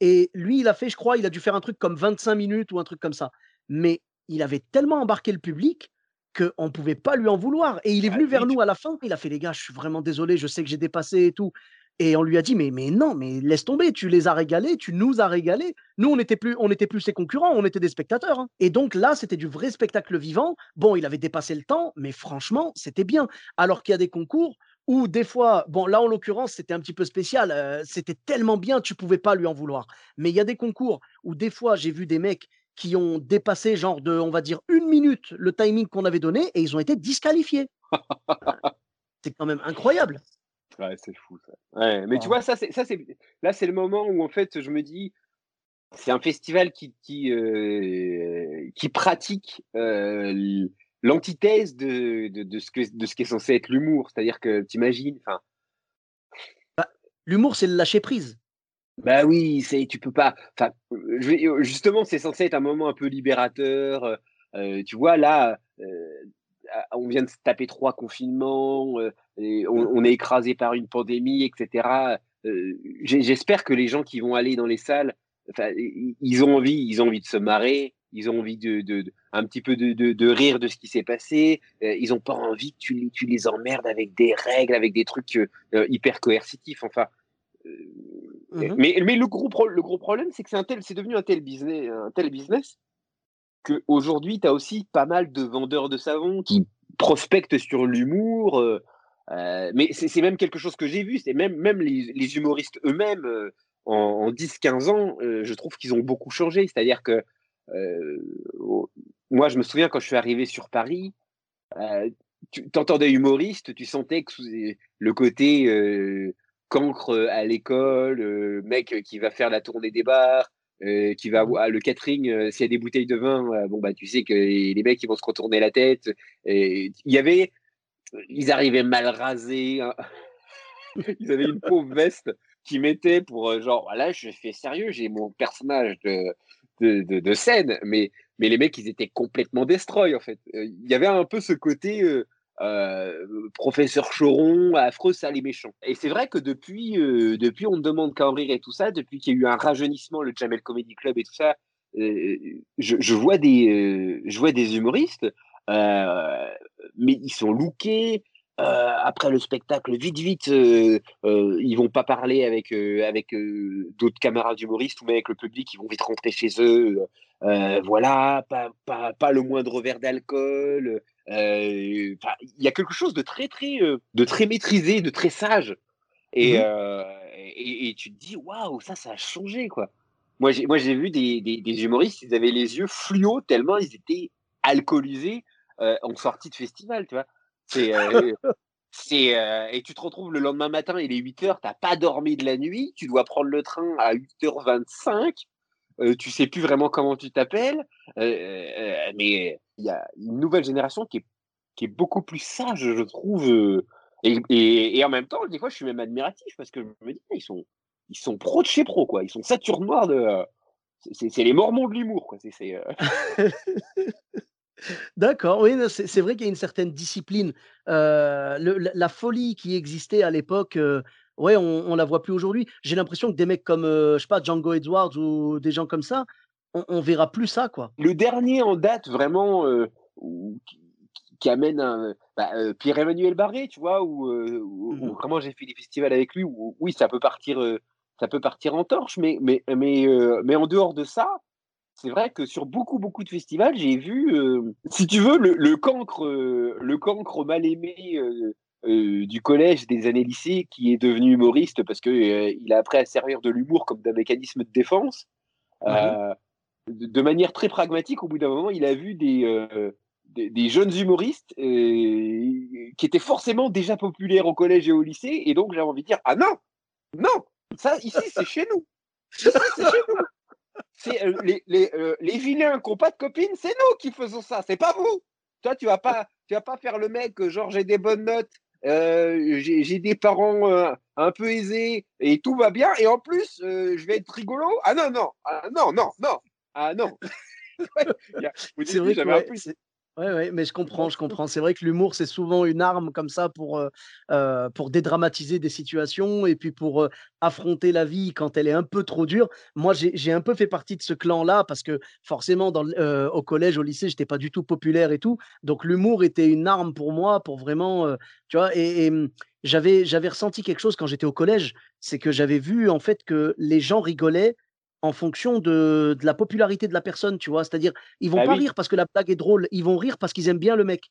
Et lui, il a fait, je crois, il a dû faire un truc comme 25 minutes ou un truc comme ça. Mais il avait tellement embarqué le public qu'on ne pouvait pas lui en vouloir. Et il est
Ah
venu vers
tu
nous à la fin. Il a fait les gars, je suis vraiment désolé, je sais que j'ai dépassé et tout. Et on lui a dit mais, mais non, mais laisse tomber, tu les as régalés, tu nous as régalés. Nous, on n'était plus, on plus ses concurrents, on était des spectateurs. hein. Et donc là, c'était du vrai spectacle vivant. Bon, il avait dépassé le temps, mais franchement, c'était bien. Alors qu'il y a des concours où des fois, bon, là en l'occurrence, c'était un petit peu spécial. euh, c'était tellement bien, tu pouvais pas lui en vouloir. Mais il y a des concours où des fois, j'ai vu des mecs qui ont dépassé genre de, on va dire, une minute le timing qu'on avait donné et ils ont été disqualifiés. C'est quand même incroyable.
Ouais, c'est fou ça. Ouais, mais tu
Ah.
vois, ça, c'est, ça, c'est, là, c'est le moment où en fait, je me dis, c'est un festival qui, qui, euh, qui pratique euh, l'antithèse de, de, de ce que, de ce qui est censé être l'humour. C'est-à-dire que t'imagines, enfin,
L'humour, c'est le lâcher prise.
bah oui, c'est, tu peux pas. Enfin, justement, c'est censé être un moment un peu libérateur. euh, euh, tu vois, là, euh, on vient de se taper trois confinements, euh, et on, on est écrasé par une pandémie, etc. J'espère que les gens qui vont aller dans les salles, ils ont envie, ils ont envie de se marrer, ils ont envie de, de- de- un petit peu de, de- de rire de ce qui s'est passé. euh, ils n'ont pas envie que tu, les- tu les emmerdes avec des règles, avec des trucs euh, euh, hyper coercitifs. Enfin,
Mhm.
mais, mais le gros, pro- le gros problème, c'est que c'est un tel, c'est devenu un tel business, un tel business qu'aujourd'hui, tu as aussi pas mal de vendeurs de savon qui prospectent sur l'humour. euh, mais c'est c'est même quelque chose que j'ai vu. C'est même, même les, les humoristes eux-mêmes, euh, en, en 10-15 ans, euh, je trouve qu'ils ont beaucoup changé. C'est-à-dire que moi, je me souviens quand je suis arrivé sur Paris, euh, tu entendais humoriste, tu sentais que le côté euh, cancre à l'école, euh, mec qui va faire la tournée des bars, euh, qui va
Mhm.
avoir le catering, euh, s'il y a des bouteilles de vin, euh, bon bah tu sais que les mecs ils vont se retourner la tête. Il y avait, ils arrivaient mal rasés, hein. ils avaient une pauvre veste qu'ils mettaient pour euh, genre là je fais sérieux, j'ai mon personnage de de, de, de scène, mais mais les mecs ils étaient complètement destroy en fait. Euh, Il y avait un peu ce côté euh, euh, professeur Choron, affreux, sale et méchant. Et c'est vrai que depuis, depuis On ne demande qu'à en rire et tout ça, depuis qu'il y a eu un rajeunissement, le Jamel Comedy Club et tout ça, je, vois des, je vois des humoristes, mais ils sont lookés. Après le spectacle, vite, vite, ils vont pas parler avec, avec d'autres camarades humoristes ou même avec le public, ils vont vite rentrer chez eux. Euh, voilà, pas, pas, pas le moindre verre d'alcool. il y a quelque chose de très, très, de très maîtrisé, de très sage. Et, mmh et, tu te dis, waouh, ça, ça a changé, quoi. Moi, j'ai, moi, j'ai vu des, des, humoristes, ils avaient les yeux fluo tellement ils étaient alcoolisés en sortie de festival, tu vois. C'est, c'est, et tu te retrouves le lendemain matin, il est 8 heures, t'as pas dormi de la nuit, tu dois prendre le train à 8h25, euh, tu sais plus vraiment comment tu t'appelles, mais il y a une nouvelle génération qui est, beaucoup plus sage, je trouve. Et, en même temps, des fois, je suis même admiratif parce que je me dis, ils sont, ils sont pro de chez pro, quoi. Ils sont Saturne noir de. C'est les mormons de l'humour, quoi.
D'accord, oui, c'est vrai qu'il y a une certaine discipline. la, folie qui existait à l'époque, ouais, on, on la voit plus aujourd'hui. J'ai l'impression que des mecs comme, je sais pas, Django Edwards ou des gens comme ça, on, on verra plus ça, quoi.
Le dernier en date vraiment qui, amène un bah, Pierre-Emmanuel Barré, tu vois, où, mmh vraiment j'ai fait des festivals avec lui, où oui, ça peut partir, ça peut partir en torche, mais mais mais mais en dehors de ça c'est vrai que sur beaucoup, beaucoup de festivals, j'ai vu, euh, si tu veux, le, cancre, euh, le cancre mal aimé euh, du collège des années lycée qui est devenu humoriste parce qu'il il a appris à servir de l'humour comme d'un mécanisme de défense. Mmh de, manière très pragmatique, au bout d'un moment, il a vu des, des, jeunes humoristes qui étaient forcément déjà populaires au collège et au lycée. Et donc, j'avais envie de dire Ah non, non, ça, ici, c'est chez nous. Ici, c'est chez nous c'est euh, les, les, euh, les, vilains qui n'ont pas de copines, c'est nous qui faisons ça, c'est pas vous. Toi, tu vas pas, tu vas pas faire le mec, euh, genre j'ai des bonnes notes, j'ai des parents un peu aisés et tout va bien, et en plus, je vais être rigolo. Ah non, non, ah, non, non, non, ah non.
c'est vrai, oui, ouais, mais je comprends, je comprends. C'est vrai que l'humour, c'est souvent une arme comme ça pour, euh, euh, pour dédramatiser des situations et puis pour euh, affronter la vie quand elle est un peu trop dure. Moi, j'ai un peu fait partie de ce clan-là parce que forcément, dans, au collège, au lycée, j'étais pas du tout populaire et tout. Donc, l'humour était une arme pour moi pour vraiment, tu vois, et, et mmh, j'avais j'avais ressenti quelque chose quand j'étais au collège, c'est que j'avais vu en fait que les gens rigolaient en fonction de, la popularité de la personne, tu vois? C'est-à-dire, ils vont bah pas rire parce que la blague est drôle, ils vont rire parce qu'ils aiment bien le mec.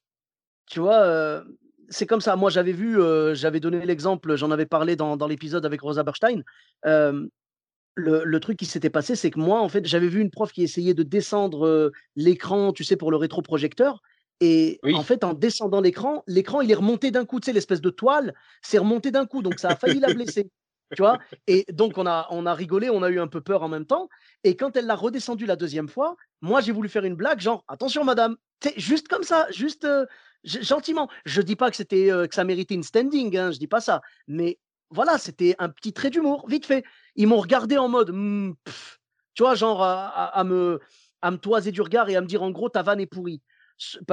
Tu vois, c'est comme ça. Moi, j'avais vu, j'avais donné l'exemple, j'en avais parlé dans, l'épisode avec Rosa Berstein. le, truc qui s'était passé, c'est que moi, en fait, j'avais vu une prof qui essayait de descendre l'écran, tu sais, pour le rétroprojecteur. Et en fait, en descendant l'écran, l'écran, il est remonté d'un coup. Tu sais, l'espèce de toile, c'est remonté d'un coup. Donc, ça a failli la blesser tu vois? Et donc, on a, on a rigolé, on a eu un peu peur en même temps. Et quand elle l'a redescendu la deuxième fois, moi, j'ai voulu faire une blague, genre, attention, madame, c'est juste comme ça, juste euh, gentiment. Je dis pas que c'était euh, que ça méritait une standing, hein, je dis pas ça. Mais voilà, c'était un petit trait d'humour, vite fait. Ils m'ont regardé en mode, «Mmh, tu vois, genre à, me, à me toiser du regard et à me dire, en gros, ta vanne est pourrie.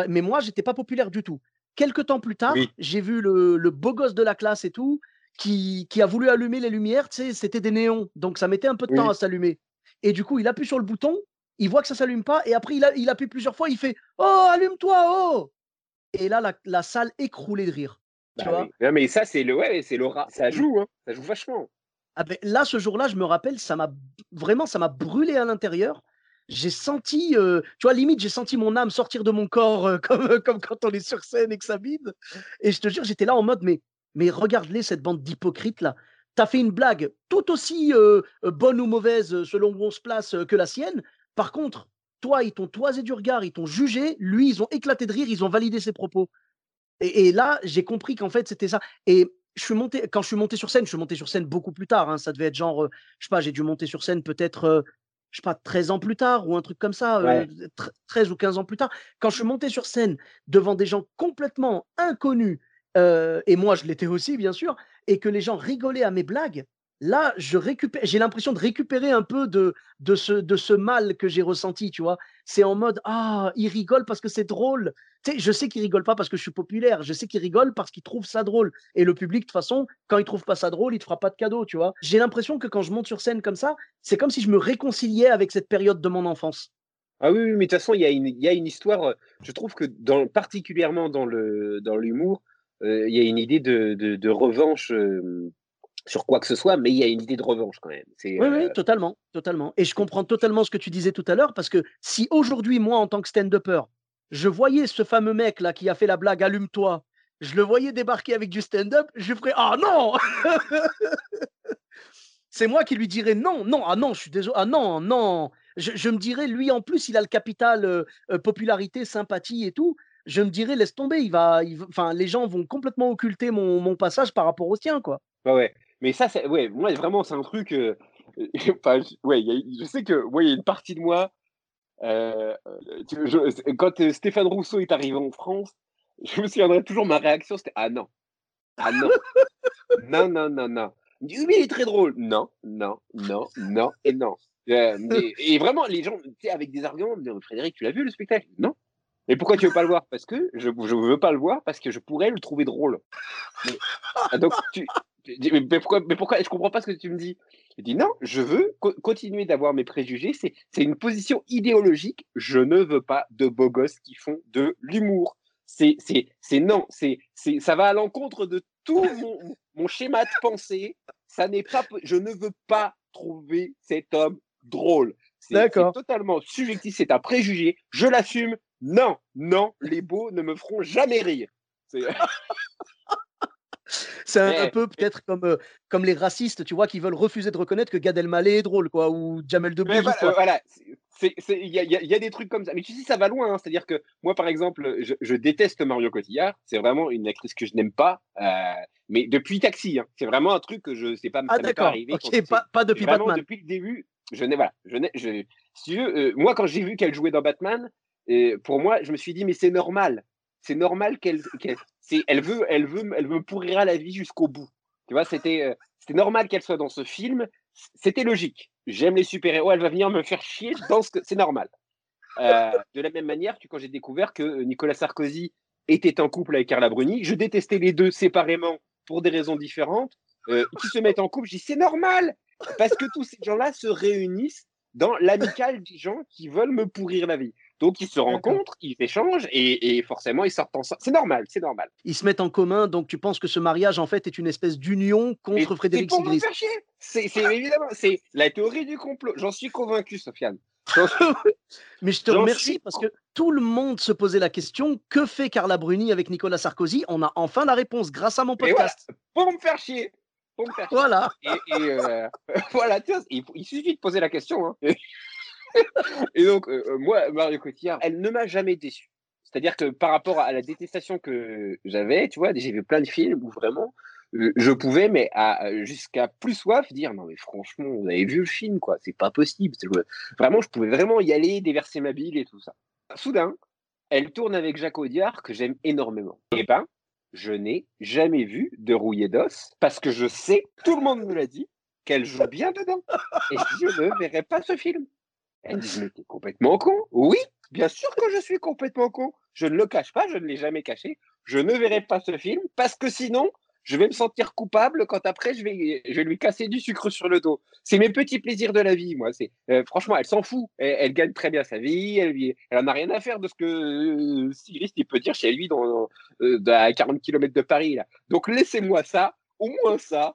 Mais moi, j'étais pas populaire du tout. Quelques temps plus tard, j'ai vu le, le beau gosse de la classe et tout qui, a voulu allumer les lumières, tu sais, c'était des néons, donc ça mettait un peu de temps à s'allumer. Et du coup, il appuie sur le bouton, il voit que ça s'allume pas, et après, il, il appuie plusieurs fois, il fait Oh, allume-toi, oh Et là, la, salle écroulée de rire. Tu bah vois?
Non, mais ça, c'est le, ouais, c'est le, ça joue, hein, ça joue vachement.
Ah ben, là, ce jour-là, je me rappelle, ça m'a vraiment, ça m'a brûlé à l'intérieur. J'ai senti, euh, tu vois, limite, j'ai senti mon âme sortir de mon corps euh, comme, comme quand on est sur scène et que ça vide. Et je te jure, j'étais là en mode, mais mais regarde-les, cette bande d'hypocrites là. Tu as fait une blague tout aussi euh, euh, bonne ou mauvaise euh, selon où on se place que la sienne. Par contre, toi, ils t'ont toisé du regard, ils t'ont jugé. Lui, ils ont éclaté de rire, ils ont validé ses propos. Et, là, j'ai compris qu'en fait, c'était ça. Et je suis monté, quand je suis monté sur scène, je suis monté sur scène beaucoup plus tard. Hein. ça devait être genre, je sais pas, j'ai dû monter sur scène peut-être, je sais pas, 13 ans plus tard ou un truc comme ça, 13 ou 15 ans plus tard. Quand je suis monté sur scène devant des gens complètement inconnus, et moi je l'étais aussi bien sûr, et que les gens rigolaient à mes blagues, là je récupère, j'ai l'impression de récupérer un peu de, de, ce, de ce mal que j'ai ressenti, tu vois. C'est en mode ah il rigole parce que c'est drôle. Tu sais, je sais qu'il rigole pas parce que je suis populaire, je sais qu'il rigole parce qu'il trouve ça drôle. Et le public de toute façon, quand il trouve pas ça drôle, il te fera pas de cadeau, tu vois. J'ai l'impression que quand je monte sur scène comme ça, c'est comme si je me réconciliais avec cette période de mon enfance.
Ah oui, mais de toute façon, il y, y a une histoire, je trouve que dans, particulièrement dans l'humour, il y a une idée de, revanche sur quoi que ce soit, mais il y a une idée de revanche quand même.
Oui, oui, totalement, totalement. Et je comprends totalement ce que tu disais tout à l'heure, parce que si aujourd'hui, moi, en tant que stand-upper, je voyais ce fameux mec là qui a fait la blague Allume-toi. Je le voyais débarquer avec du stand-up. Je ferais Ah non C'est moi qui lui dirais non, non, ah non, je suis désolé, ah non, non. Je, me dirais, lui en plus, il a le capital euh, euh, popularité, sympathie et tout. Je me dirais, laisse tomber, il va, enfin, les gens vont complètement occulter mon, passage par rapport au sien, quoi.
Ouais, ouais. Mais ça, c'est, ouais, moi, vraiment, c'est un truc. Euh, ouais, je sais que, il y a une partie de moi, euh, quand euh, Stéphane Rousseau est arrivé en France, je me souviendrai toujours, ma réaction, c'était Ah non, ah non, non, non, non, non. Mais il est très drôle. Non, non, non, non et non. Et vraiment, les gens, avec des arguments, Frédéric, tu l'as vu le spectacle? Non. Mais pourquoi tu veux pas le voir? Parce que je ne veux pas le voir parce que je pourrais le trouver drôle. Ah, donc, tu, mais pourquoi, mais pourquoi? Je comprends pas ce que tu me dis. Je dis non, je veux continuer d'avoir mes préjugés. C'est, une position idéologique. Je ne veux pas de beaux gosses qui font de l'humour. C'est, non. C'est, ça va à l'encontre de tout mon, mon schéma de pensée. Ça n'est pas. Je ne veux pas trouver cet homme drôle. C'est totalement subjectif. C'est un préjugé. Je l'assume. Non, non, les beaux ne me feront jamais rire. C'est...
Un, peu peut-être comme, euh, comme les racistes, tu vois, qui veulent refuser de reconnaître que Gad Elmaleh est drôle, quoi, ou Jamel Debbouze.
Voilà, il y, a des trucs comme ça. Mais tu sais, ça va loin. Hein. C'est-à-dire que moi, par exemple, je, déteste Mario Cotillard. C'est vraiment une actrice que je n'aime pas. Euh, mais depuis Taxi, hein. c'est vraiment un truc que je sais pas.
Ah d'accord. Pas, pas, depuis Batman.
Depuis le début, je n'ai voilà, je n'ai, je, si euh, moi quand j'ai vu qu'elle jouait dans Batman, pour moi, je me suis dit mais c'est normal c'est normal qu'elle, elle veut, elle veut, elle me pourrira la vie jusqu'au bout. Tu vois, c'était, euh, c'était normal qu'elle soit dans ce film. C'était logique. J'aime les super-héros. Elle va venir me faire chier dans ce que c'est normal. Euh, de la même manière quand j'ai découvert que Nicolas Sarkozy était en couple avec Carla Bruni, je détestais les deux séparément pour des raisons différentes. Euh, qui se mettent en couple, je dis c'est normal parce que tous ces gens-là se réunissent dans l'amicale des gens qui veulent me pourrir la vie. Donc ils se rencontrent, ils échangent et, forcément ils sortent ensemble. C'est normal, c'est normal.
Ils se mettent en commun, donc tu penses que ce mariage en fait est une espèce d'union contre Frédéric Sigris
C'est évidemment, c'est la théorie du complot. J'en suis convaincu, Sofiane.
Mais je te remercie parce que tout le monde se posait la question que fait Carla Bruni avec Nicolas Sarkozy? On a enfin la réponse grâce à mon podcast.
pour me faire chier. Pour me faire chier.
Voilà.
Et, euh, voilà, il, il, suffit de poser la question. Hein et donc, euh, euh, moi, Mario Cotillard, elle ne m'a jamais déçu. C'est-à-dire que par rapport à la détestation que j'avais, tu vois, j'ai vu plein de films où vraiment je pouvais, mais jusqu'à plus soif, dire non mais franchement, vous avez vu le film quoi, c'est pas possible. Vraiment, je pouvais vraiment y aller, déverser ma bile et tout ça. Soudain, elle tourne avec Jacques Audiard que j'aime énormément. Et eh ben, je n'ai jamais vu de rouillé d'os parce que je sais, tout le monde me l'a dit, qu'elle joue bien dedans. Et je ne verrai pas ce film. Elle dit, mais t'es complètement con. Oui, bien sûr que je suis complètement con. Je ne le cache pas, je ne l'ai jamais caché. Je ne verrai pas ce film parce que sinon, je vais me sentir coupable quand après je vais, lui casser du sucre sur le dos. C'est mes petits plaisirs de la vie, moi. C'est euh, franchement, elle s'en fout. Elle, gagne très bien sa vie. Elle, elle en a rien à faire de ce que euh, il peut dire chez lui euh, à 40 km de Paris. Donc laissez-moi ça, au moins ça.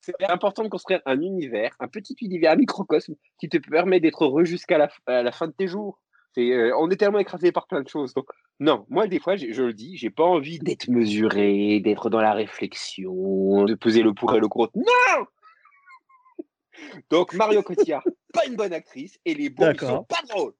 C'est important de construire un univers, un petit univers, un microcosme qui te permet d'être heureux jusqu'à la, fin de tes jours. Euh, on est tellement écrasé par plein de choses. Donc, non, moi, des fois, je, le dis, j'ai pas envie d'être mesuré, d'être dans la réflexion, de peser le pour et le contre. Non Donc, Mario Cotillard, pas une bonne actrice, et les bons sont pas drôles.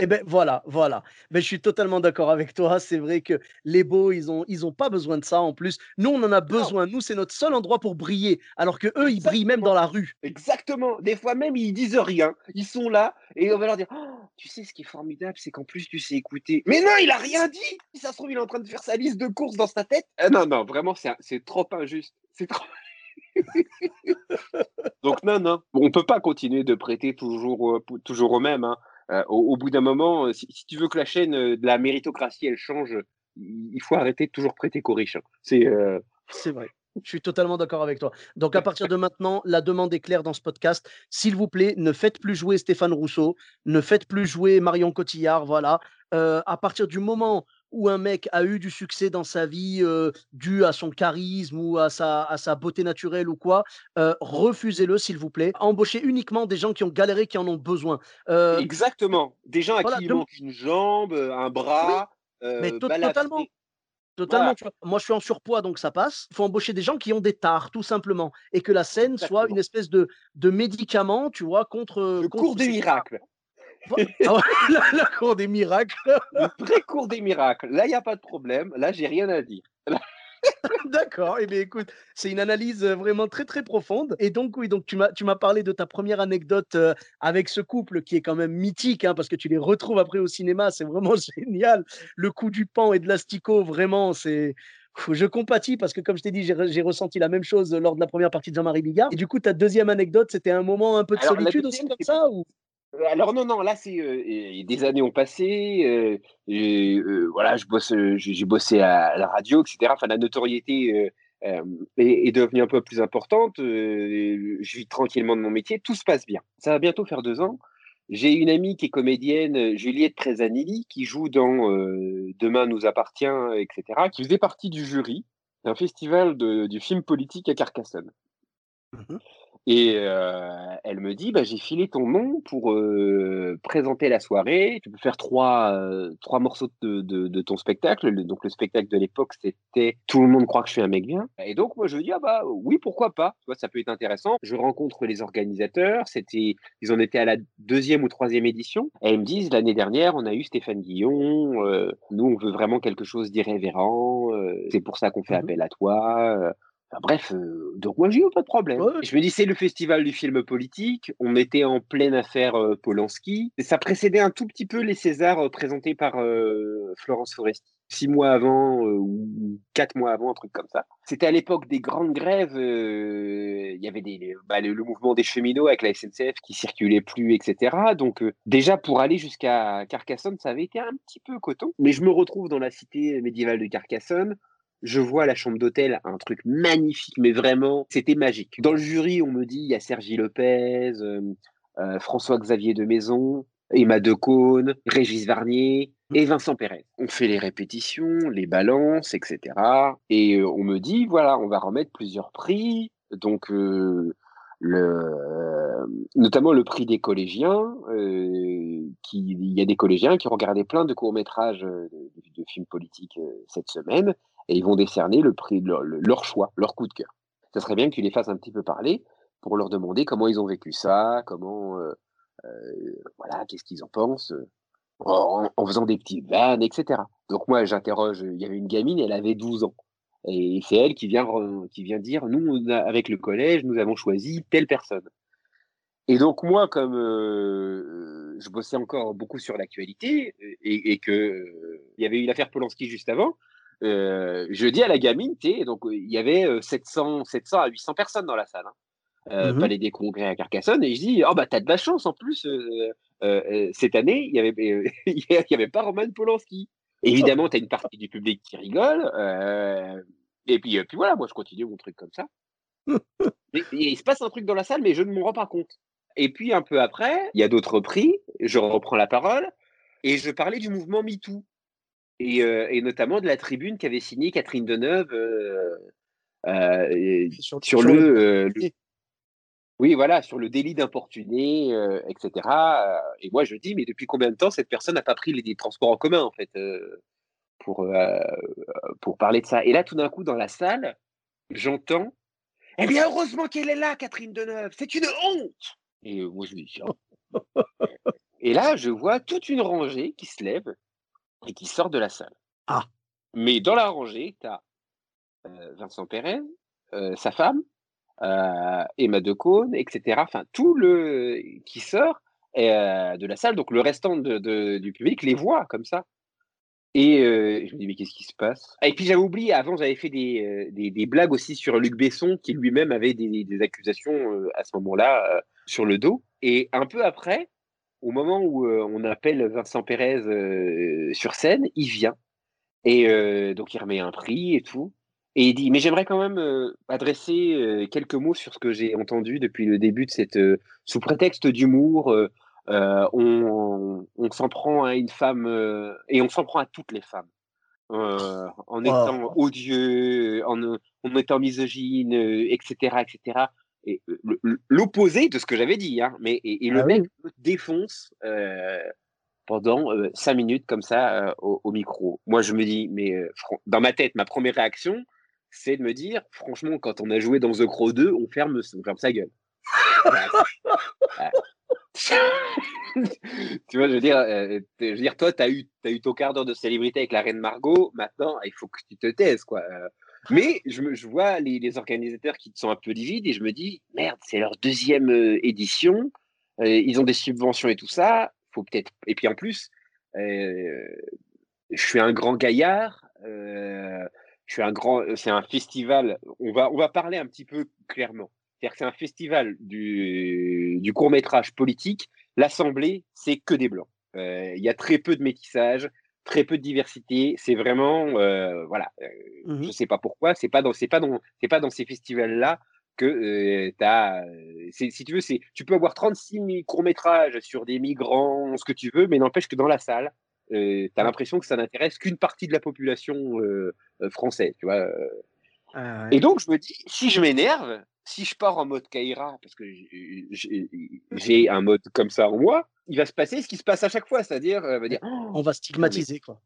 Eh ben voilà, voilà. Mais je suis totalement d'accord avec toi. C'est vrai que les beaux, ils ont, ils ont pas besoin de ça en plus. Nous, on en a besoin. Nous, c'est notre seul endroit pour briller. Alors que eux, ils brillent même dans la rue.
Exactement. Des fois même, ils disent rien. Ils sont là et on va leur dire «Oh, Tu sais, ce qui est formidable, c'est qu'en plus, tu sais écouter. Mais non, il a rien dit. Ça se trouve, il est en train de faire sa liste de courses dans sa tête. Ah non, non, vraiment, c'est trop injuste. C'est trop. Donc non, non, on peut pas continuer de prêter toujours, euh, toujours au même. Hein. Euh, au, bout d'un moment, euh, si, tu veux que la chaîne euh, de la méritocratie elle change, il faut arrêter de toujours prêter qu'aux riches. Hein. C'est
vrai. Je suis totalement d'accord avec toi. Donc, à partir de maintenant, la demande est claire dans ce podcast. S'il vous plaît, ne faites plus jouer Stéphane Rousseau, ne faites plus jouer Marion Cotillard. Voilà. Euh, à partir du moment où un mec a eu du succès dans sa vie euh, dû à son charisme ou à sa, à sa beauté naturelle ou quoi, euh, refusez-le s'il vous plaît. Embauchez uniquement des gens qui ont galéré, qui en ont besoin.
Euh, Exactement. Des gens à qui il manque une jambe, un bras.
mais totalement. Totalement. moi, je suis en surpoids, donc ça passe. Il faut embaucher des gens qui ont des tares, tout simplement. Et que la scène soit une espèce de, de médicament, tu vois, contre.
Le cours des miracles.
Ah la, cour des miracles.
Le vrai cours des miracles. Là, il n'y a pas de problème. Là, j'ai rien à dire.
D'accord. Eh bien, écoute, c'est une analyse euh, vraiment très très profonde. Et donc, oui, donc tu m'as tu m'as parlé de ta première anecdote euh, avec ce couple qui est quand même mythique, hein, parce que tu les retrouves après au cinéma. C'est vraiment génial. Le coup du pan et de l'asticot, vraiment, c'est je compatis parce que, comme je t'ai dit, j'ai ressenti la même chose lors de la première partie de Jean-Marie Bigard. Et du coup, ta deuxième anecdote, c'était un moment un peu de solitude aussi comme ça ou...
Euh, alors non, non, là c'est des années ont passé. voilà, je bosse, j'ai bossé à la radio, etc. Enfin, la notoriété est, devenue un peu plus importante. je vis tranquillement de mon métier, tout se passe bien. Ça va bientôt faire deux ans. J'ai une amie qui est comédienne, Juliette Trezanilli, qui joue dans Demain nous appartient, etc., qui faisait partie du jury d'un festival du film politique à Carcassonne. Mmh et elle me dit, bah, j'ai filé ton nom pour présenter la soirée. Tu peux faire trois, trois morceaux de, de, ton spectacle. donc le spectacle de l'époque, c'était Tout le monde croit que je suis un mec bien. Et donc moi je dis, ah bah oui, pourquoi pas. Tu vois, ça peut être intéressant. Je rencontre les organisateurs. C'était, ils en étaient à la deuxième ou troisième édition. Et ils me disent, l'année dernière, on a eu Stéphane Guillon. nous, on veut vraiment quelque chose d'irrévérent. c'est pour ça qu'on fait mmh appel à toi bref, euh, donc moi j'ai eu pas de problème. Je me dis c'est le festival du film politique, on était en pleine affaire euh, Polanski, et ça précédait un tout petit peu les Césars euh, présentés par Florence Foresti. Six mois avant ou quatre mois avant, un truc comme ça. C'était à l'époque des grandes grèves. Il y avait des, bah, le, mouvement des cheminots avec la SNCF qui circulait plus, etc. Donc déjà pour aller jusqu'à Carcassonne, ça avait été un petit peu coton. Mais je me retrouve dans la cité médiévale de Carcassonne je vois la chambre d'hôtel, un truc magnifique, mais vraiment, c'était magique. Dans le jury, on me dit, il y a Sergi Lopez, euh, euh, François-Xavier de Maison, Emma Decaune, Régis Varnier et Vincent Pérez. On fait les répétitions, les balances, etc. Et euh, on me dit, voilà, on va remettre plusieurs prix. Donc, le, notamment le prix des collégiens. qui, il y a des collégiens qui ont regardé plein de courts-métrages de, de, films politiques cette semaine et ils vont décerner leur, choix, leur coup de cœur. Ça serait bien que tu les fasses un petit peu parler pour leur demander comment ils ont vécu ça, comment, euh, euh, voilà, qu'est-ce qu'ils en pensent, euh, en, faisant des petits vannes, etc. Donc moi, j'interroge, il y avait une gamine, elle avait 12 ans. Et c'est elle qui vient, qui vient dire, nous, avec le collège, nous avons choisi telle personne. Et donc moi, comme je bossais encore beaucoup sur l'actualité et, et que y avait eu l'affaire Polanski juste avant, euh, je dis à la gamine, donc il y avait 700, 700 à 800 personnes dans la salle, hein, euh, mmh palais des congrès à Carcassonne, et je dis, oh bah t'as de la chance en plus, euh, cette année, il n'y avait, y avait pas Roman Polanski. Évidemment, tu as une partie du public qui rigole, et puis, puis voilà, moi je continue mon truc comme ça. et, il se passe un truc dans la salle, mais je ne m'en rends pas compte. Et puis un peu après, il y a d'autres prix, je reprends la parole, et je parlais du mouvement MeToo et, et, notamment de la tribune qu'avait signée Catherine Deneuve euh, euh, sur, sur, le, oui voilà sur le délit d'importuner etc et moi je dis mais depuis combien de temps cette personne n'a pas pris les, transports en commun en fait pour pour parler de ça? Et là tout d'un coup dans la salle j'entends eh bien heureusement qu'elle est là Catherine Deneuve c'est une honte! Et moi je dis et là je vois toute une rangée qui se lève et qui sort de la salle.
Ah.
Mais dans la rangée, tu as Vincent Perez, sa femme, euh, Emma Decaune, etc. Enfin, tout le qui sort de la salle, donc le restant de, du public les voit comme ça. Et je me dis, mais qu'est-ce qui se passe? Et puis j'avais oublié, avant j'avais fait des, des, blagues aussi sur Luc Besson, qui lui-même avait des, des accusations à ce moment-là sur le dos. Et un peu après, au moment où on appelle Vincent Pérez sur scène, il vient. Et donc il remet un prix et tout. Et il dit, mais j'aimerais quand même euh, adresser euh, quelques mots sur ce que j'ai entendu depuis le début de cette, euh, sous prétexte d'humour, on, on s'en prend à une femme et on s'en prend à toutes les femmes. en étant odieux, en, en étant misogyne, etc., etc. Et l'opposé de ce que j'avais dit, hein, mais et, le ah mec me défonce pendant cinq minutes comme ça au, au, micro. Moi, je me dis, mais dans ma tête, ma première réaction, c'est de me dire, franchement, quand on a joué dans The Crow 2, on ferme, on ferme sa gueule. tu vois, je veux dire, euh, je veux dire toi, tu as eu, as eu ton quart d'heure de célébrité avec la reine Margot, maintenant, il faut que tu te taises, quoi. Euh. Mais je, je vois les, organisateurs qui sont un peu livides et je me dis, merde, c'est leur deuxième euh, édition, ils ont des subventions et tout ça, faut peut-être. Et puis en plus, je suis un grand gaillard je suis un grand, c'est un festival. On va, on va parler un petit peu clairement. C'est-à-dire que c'est un festival du, court métrage politique. L'Assemblée, c'est que des blancs. Euh, il y a très peu de métissage, très peu de diversité. C'est vraiment, euh, voilà. Euh, mmh je sais pas pourquoi. C'est pas dans, c'est pas dans, c'est pas dans ces festivals-là que tu as. Si tu veux, c'est, tu peux avoir 36 courts métrages sur des migrants, ce que tu veux, mais n'empêche que dans la salle, tu as l'impression que ça n'intéresse qu'une partie de la population euh, euh, française, tu vois. Ah Et donc, je me dis, si je m'énerve, si je pars en mode Kaira, parce que j'ai un mode comme ça en moi, il va se passer ce qui se passe à chaque fois, c'est-à-dire, euh, va dire,
on va stigmatiser, quoi.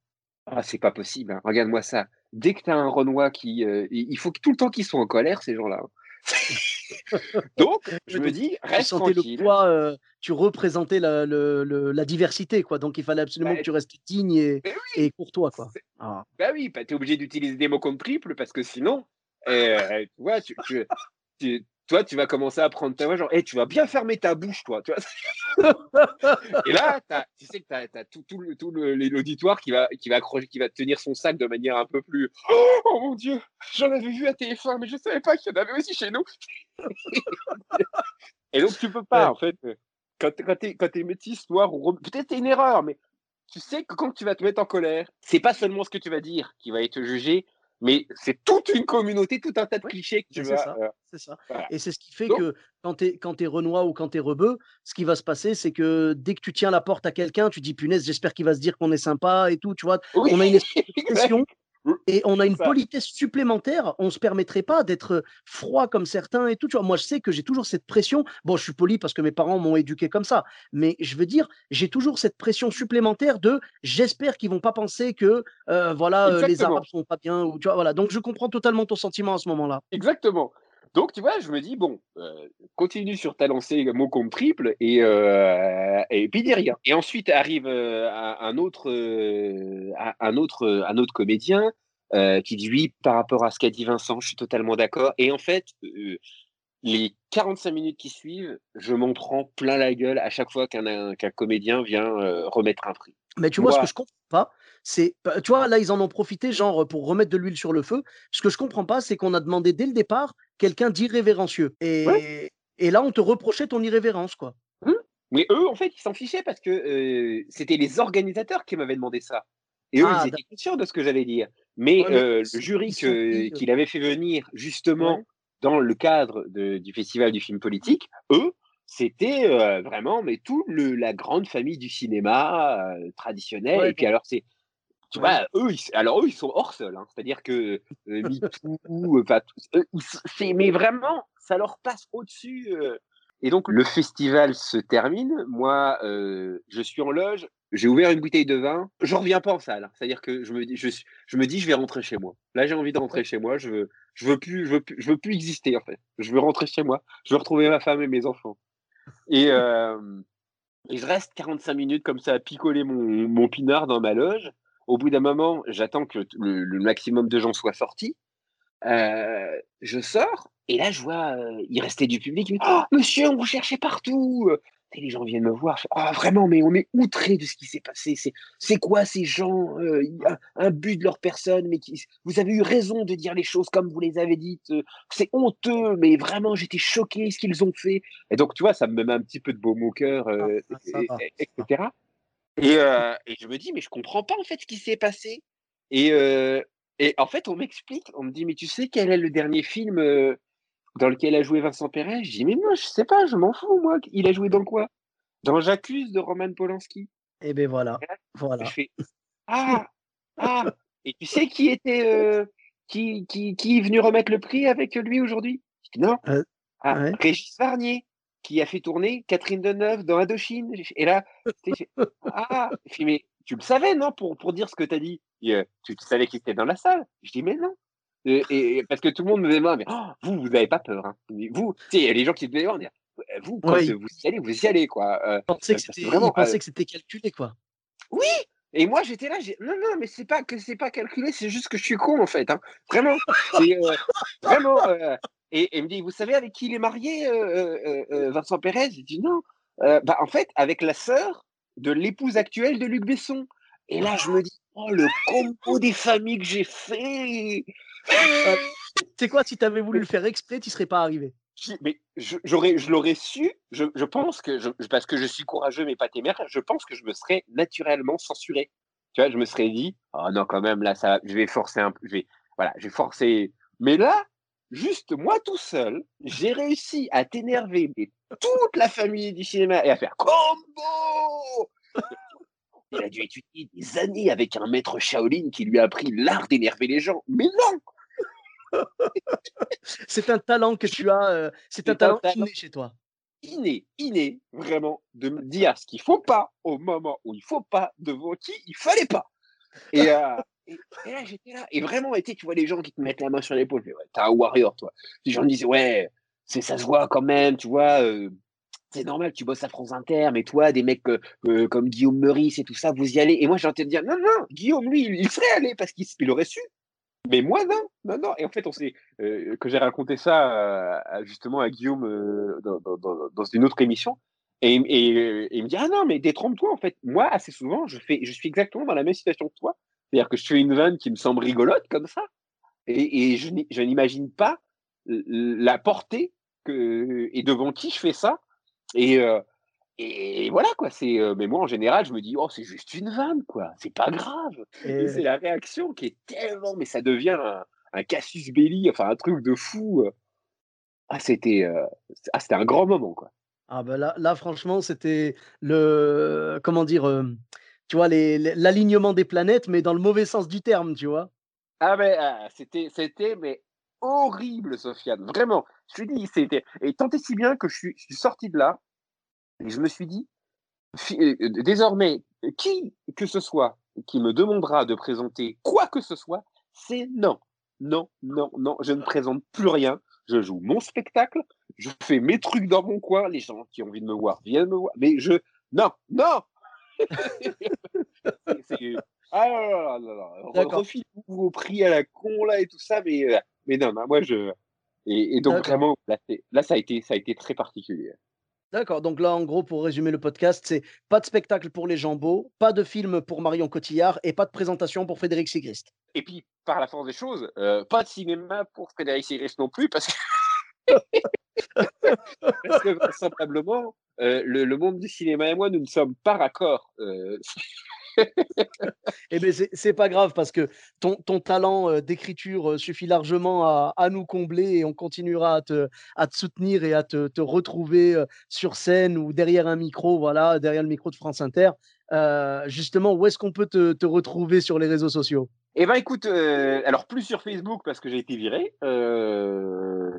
Ah, c'est pas possible, hein. regarde-moi ça. Dès que tu as un Renoir qui. il faut que tout le temps qu'ils soient en colère, ces gens-là. Hein. Donc, je me dis, reste tranquille. Le poids,
euh, tu représentais la, la, diversité, quoi. Donc, il fallait absolument bah, que tu restes digne et, et courtois, quoi.
Ah. Bah oui, bah, tu es obligé d'utiliser des mots comme triple parce que sinon, euh, tu vois, tu, tu, toi, tu vas commencer à prendre ta voix, genre, hey, tu vas bien fermer ta bouche, toi. Tu vois et là, tu sais que tu as, tout, tout, tout l'auditoire qui va, qui, va accrocher, qui va tenir son sac de manière un peu plus. Oh, mon Dieu, j'en avais vu à TF1, mais je ne savais pas qu'il y en avait aussi chez nous. et donc, tu peux pas, en fait. Quand, quand tu es, es, métis, noir, ou peut-être c'est une erreur, mais tu sais que quand tu vas te mettre en colère, c'est pas seulement ce que tu vas dire qui va être jugé, mais c'est toute une communauté, tout un tas de clichés que tu
C'est ça. Euh, c'est ça. Et c'est ce qui fait que quand tu es, quand es Renoir ou quand tu es Rebeu, ce qui va se passer, c'est que dès que tu tiens la porte à quelqu'un, tu dis punaise, j'espère qu'il va se dire qu'on est sympa et tout, tu vois. On a une expression et on a une politesse supplémentaire. On ne se permettrait pas d'être froid comme certains et tout. Tu vois, moi, je sais que j'ai toujours cette pression. Bon, je suis poli parce que mes parents m'ont éduqué comme ça. Mais je veux dire, j'ai toujours cette pression supplémentaire de j'espère qu'ils vont pas penser que voilà, les Arabes sont pas bien. Ou, tu vois, voilà. Donc, je comprends totalement ton sentiment à ce moment-là.
Exactement. Donc, tu vois, je me dis, bon, continue sur ta lancée mot comme triple et, et puis dis rien. Et ensuite arrive un, autre, un, autre, un autre comédien qui dit, oui, par rapport à ce qu'a dit Vincent, je suis totalement d'accord. Et en fait, les 45 minutes qui suivent, je m'en prends plein la gueule à chaque fois qu'un comédien vient remettre un prix.
Mais tu vois, ce que je comprends pas, c'est, tu vois, là, ils en ont profité, genre, pour remettre de l'huile sur le feu. Ce que je comprends pas, c'est qu'on a demandé dès le départ quelqu'un d'irrévérencieux. Et, et là, on te reprochait ton irrévérence, quoi.
Mmh. Mais eux, en fait, ils s'en fichaient parce que c'était les organisateurs qui m'avaient demandé ça. Et eux, ils ah, étaient sûrs de ce que j'allais dire. Mais, le jury qu'il avait fait venir, justement, dans le cadre du festival du film politique, eux, c'était vraiment mais toute la grande famille du cinéma traditionnel. et puis alors c'est tu vois, eux, ils, alors eux, ils sont hors sol. Hein. C'est-à-dire que euh, MeToo, mais vraiment, ça leur passe au-dessus. Et donc, le festival se termine. Moi, je suis en loge. J'ai ouvert une bouteille de vin. Je reviens pas en salle. Hein. C'est-à-dire que je me dis, je, je, me dis, je vais rentrer chez moi. Là, j'ai envie de rentrer chez moi. Je veux, je veux plus, je veux plus, je veux plus exister en fait. Je veux rentrer chez moi. Je veux retrouver ma femme et mes enfants. Et, et je reste 45 minutes comme ça à picoler mon, mon pinard dans ma loge. Au bout d'un moment, j'attends que le, maximum de gens soient sortis. je sors et là, je vois, il restait du public. oh, monsieur, on vous cherchait partout. Et les gens viennent me voir. oh, vraiment, mais on est outré de ce qui s'est passé. C'est quoi ces gens a un but de leur personne, mais qui, vous avez eu raison de dire les choses comme vous les avez dites. C'est honteux, mais vraiment, j'étais choqué ce qu'ils ont fait. Et donc, tu vois, ça me met un petit peu de baume au cœur, ah, etc. Et, et, je me dis, mais je comprends pas en fait ce qui s'est passé. Et Et en fait, on m'explique, on me dit, mais tu sais quel est le dernier film euh, dans lequel a joué Vincent Perret? Je dis, mais moi, je sais pas, je m'en fous, moi. Il a joué dans quoi? Dans J'accuse de Roman Polanski.
Et eh ben voilà. voilà.
Je fais, ah, ah. Et tu sais qui était, euh, qui, qui, qui, est venu remettre le prix avec lui aujourd'hui? Non. Euh, ah, Régis Varnier qui a fait tourner Catherine Deneuve dans Indochine. Et là, ah, mais tu le savais, non, pour, pour dire ce que tu as dit euh, tu, savais qu'il était dans la salle? Je dis, mais non. Et, parce que tout le monde me demande, mais oh, vous, vous n'avez pas peur. Hein? Vous, tu sais, il y a les gens qui te demandent, vous, quand vous y allez, vous y allez, quoi.
Euh, que c'était, vraiment, que c'était calculé, quoi.
Oui, et moi, j'étais là, j'ai non, non, mais c'est pas que c'est pas calculé, c'est juste que je suis con en fait, hein. vraiment. Euh, vraiment. Euh, et, il me dit, vous savez avec qui il est marié, euh, Vincent Pérez? Je dis non. bah en fait, avec la sœur de l'épouse actuelle de Luc Besson. Et là, je me dis, oh le combo des familles que j'ai fait.
c'est quoi Si tu avais voulu le faire exprès, tu serais pas arrivé?
Mais j'aurais, je l'aurais su. Je, je, pense que, je, parce que je suis courageux mais pas téméraire, je pense que je me serais naturellement censuré. Tu vois, je me serais dit, oh non, quand même, là, ça, je vais forcer un peu, je vais, voilà, je vais forcer. Mais là, juste moi tout seul, j'ai réussi à t'énerver toute la famille du cinéma et à faire combo. Il a dû étudier des années avec un maître Shaolin qui lui a appris l'art d'énerver les gens. Mais non,
c'est un talent que tu as, euh, c'est un, talent, inné chez toi.
Inné, inné, vraiment, de me dire ce qu'il faut pas au moment où il faut pas, devant qui il fallait pas. Et, euh, et, là, j'étais là. Et vraiment, tu vois les gens qui te mettent la main sur l'épaule. Ouais, t'es un warrior, toi. Les gens me disaient, ouais, ça se voit quand même, tu vois. Euh, c'est normal, tu bosses à France Inter, mais toi, des mecs comme Guillaume Meurice et tout ça, vous y allez. Et moi, j'ai envie de dire, non, non, Guillaume, lui, il serait allé parce qu'il aurait su. Mais moi, non, non, non. Et en fait, on sait euh, que j'ai raconté ça justement à Guillaume euh, dans, une autre émission. Et, il me dit Ah non, mais détrompe-toi, en fait. Moi, assez souvent, je suis exactement dans la même situation que toi. C'est-à-dire que je fais une vanne qui me semble rigolote comme ça. Et, je n'imagine pas la portée que, et devant qui je fais ça. Et, euh, et voilà, quoi. C'est, mais moi, en général, je me dis, oh, c'est juste une vanne, quoi. C'est pas grave. Et... c'est la réaction qui est tellement, mais ça devient un, un Cassius Belli, enfin, un truc de fou. Ah, c'était, ah, c'était un grand moment, quoi.
Ah, bah là, là franchement, c'était le, comment dire, tu vois, l'alignement des planètes, mais dans le mauvais sens du terme, tu vois.
Ah, mais ah, c'était, c'était, mais horrible, Sofiane. Vraiment. Je te dis, c'était, et tant et si bien que je suis, je suis sorti de là et je me suis dit, euh, désormais, qui que ce soit qui me demandera de présenter quoi que ce soit, c'est non. Non, non, non, je ne présente plus rien. Je joue mon spectacle, je fais mes trucs dans mon coin. Les gens qui ont envie de me voir viennent me voir. Mais je. Non, non Ah là là là là. vos prix à la con là et tout ça, mais, euh, mais non, moi je. Et, et donc vraiment, là, là, ça, a été, ça a été très particulier.
D'accord, donc là, en gros, pour résumer le podcast, c'est pas de spectacle pour les Jambos, pas de film pour Marion Cotillard et pas de présentation pour Frédéric Sigrist.
Et puis, par la force des choses, euh, pas de cinéma pour Frédéric Sigrist non plus, parce que, parce que vraisemblablement, euh, le, le, monde du cinéma et moi, nous ne sommes pas raccords. Euh,
eh bien, c'est pas grave parce que ton, ton talent d'écriture suffit largement à, à, nous combler et on continuera à te, à te soutenir et à te, te, retrouver sur scène ou derrière un micro, voilà, derrière le micro de France Inter. Euh, justement, où est-ce qu'on peut te, te, retrouver sur les réseaux sociaux?
Eh ben, écoute, euh, alors plus sur Facebook parce que j'ai été viré euh,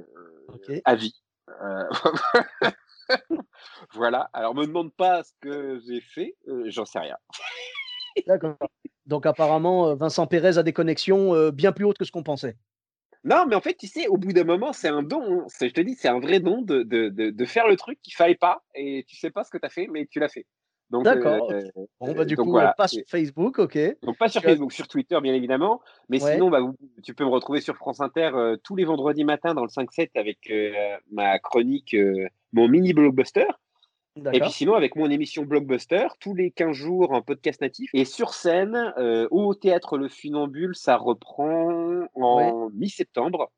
à vie. voilà. Alors, me demande pas ce que j'ai fait, j'en sais rien.
D'accord. Donc apparemment, euh, Vincent Pérez a des connexions euh, bien plus hautes que ce qu'on pensait.
Non, mais en fait, tu sais, au bout d'un moment, c'est un don. Hein. Je te dis, c'est un vrai don de, de, de, faire le truc qu'il fallait pas et tu sais pas ce que tu as fait, mais tu l'as fait.
D'accord. Euh, bon, bah, du coup, voilà. pas sur Facebook, ok.
Donc, pas sur Facebook, sur Twitter, bien évidemment. Mais sinon, bah, tu peux me retrouver sur France Inter tous les vendredis matins dans le 5-7 avec ma chronique, mon mini blockbuster. Et puis sinon, avec mon émission Blockbuster, tous les 15 jours en podcast natif. Et sur scène, euh, au théâtre Le Funambule, ça reprend en mi-septembre.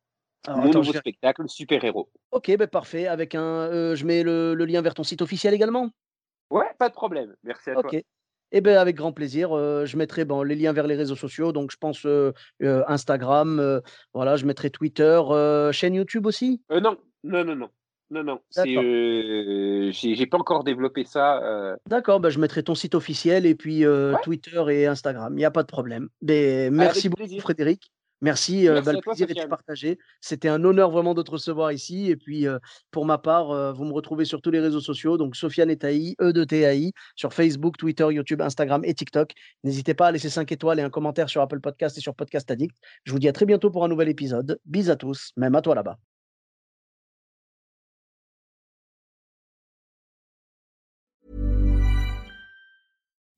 mon nouveau spectacle, Super Héros.
Ok, bah parfait. Avec un, euh, je mets le, lien vers ton site officiel également?
Ouais, pas de problème. Merci à toi. Ok.
Eh bien, avec grand plaisir. je mettrai bon, les liens vers les réseaux sociaux. Donc, je pense Instagram, voilà, je mettrai Twitter, chaîne YouTube aussi?
Non, non, non, non. Non, non, euh, j'ai pas encore développé ça. Euh.
D'accord, bah, je mettrai ton site officiel et puis Twitter et Instagram. Il n'y a pas de problème. Mais merci beaucoup, Frédéric. Merci, bah, le plaisir est partagé? C'était un honneur vraiment de te recevoir ici. Et puis, pour ma part, vous me retrouvez sur tous les réseaux sociaux. Donc, Sofiane Etaï, E de TAI, sur Facebook, Twitter, YouTube, Instagram et TikTok. N'hésitez pas à laisser 5 étoiles et un commentaire sur Apple Podcast et sur Podcast Addict. Je vous dis à très bientôt pour un nouvel épisode. Bis à tous, même à toi là-bas.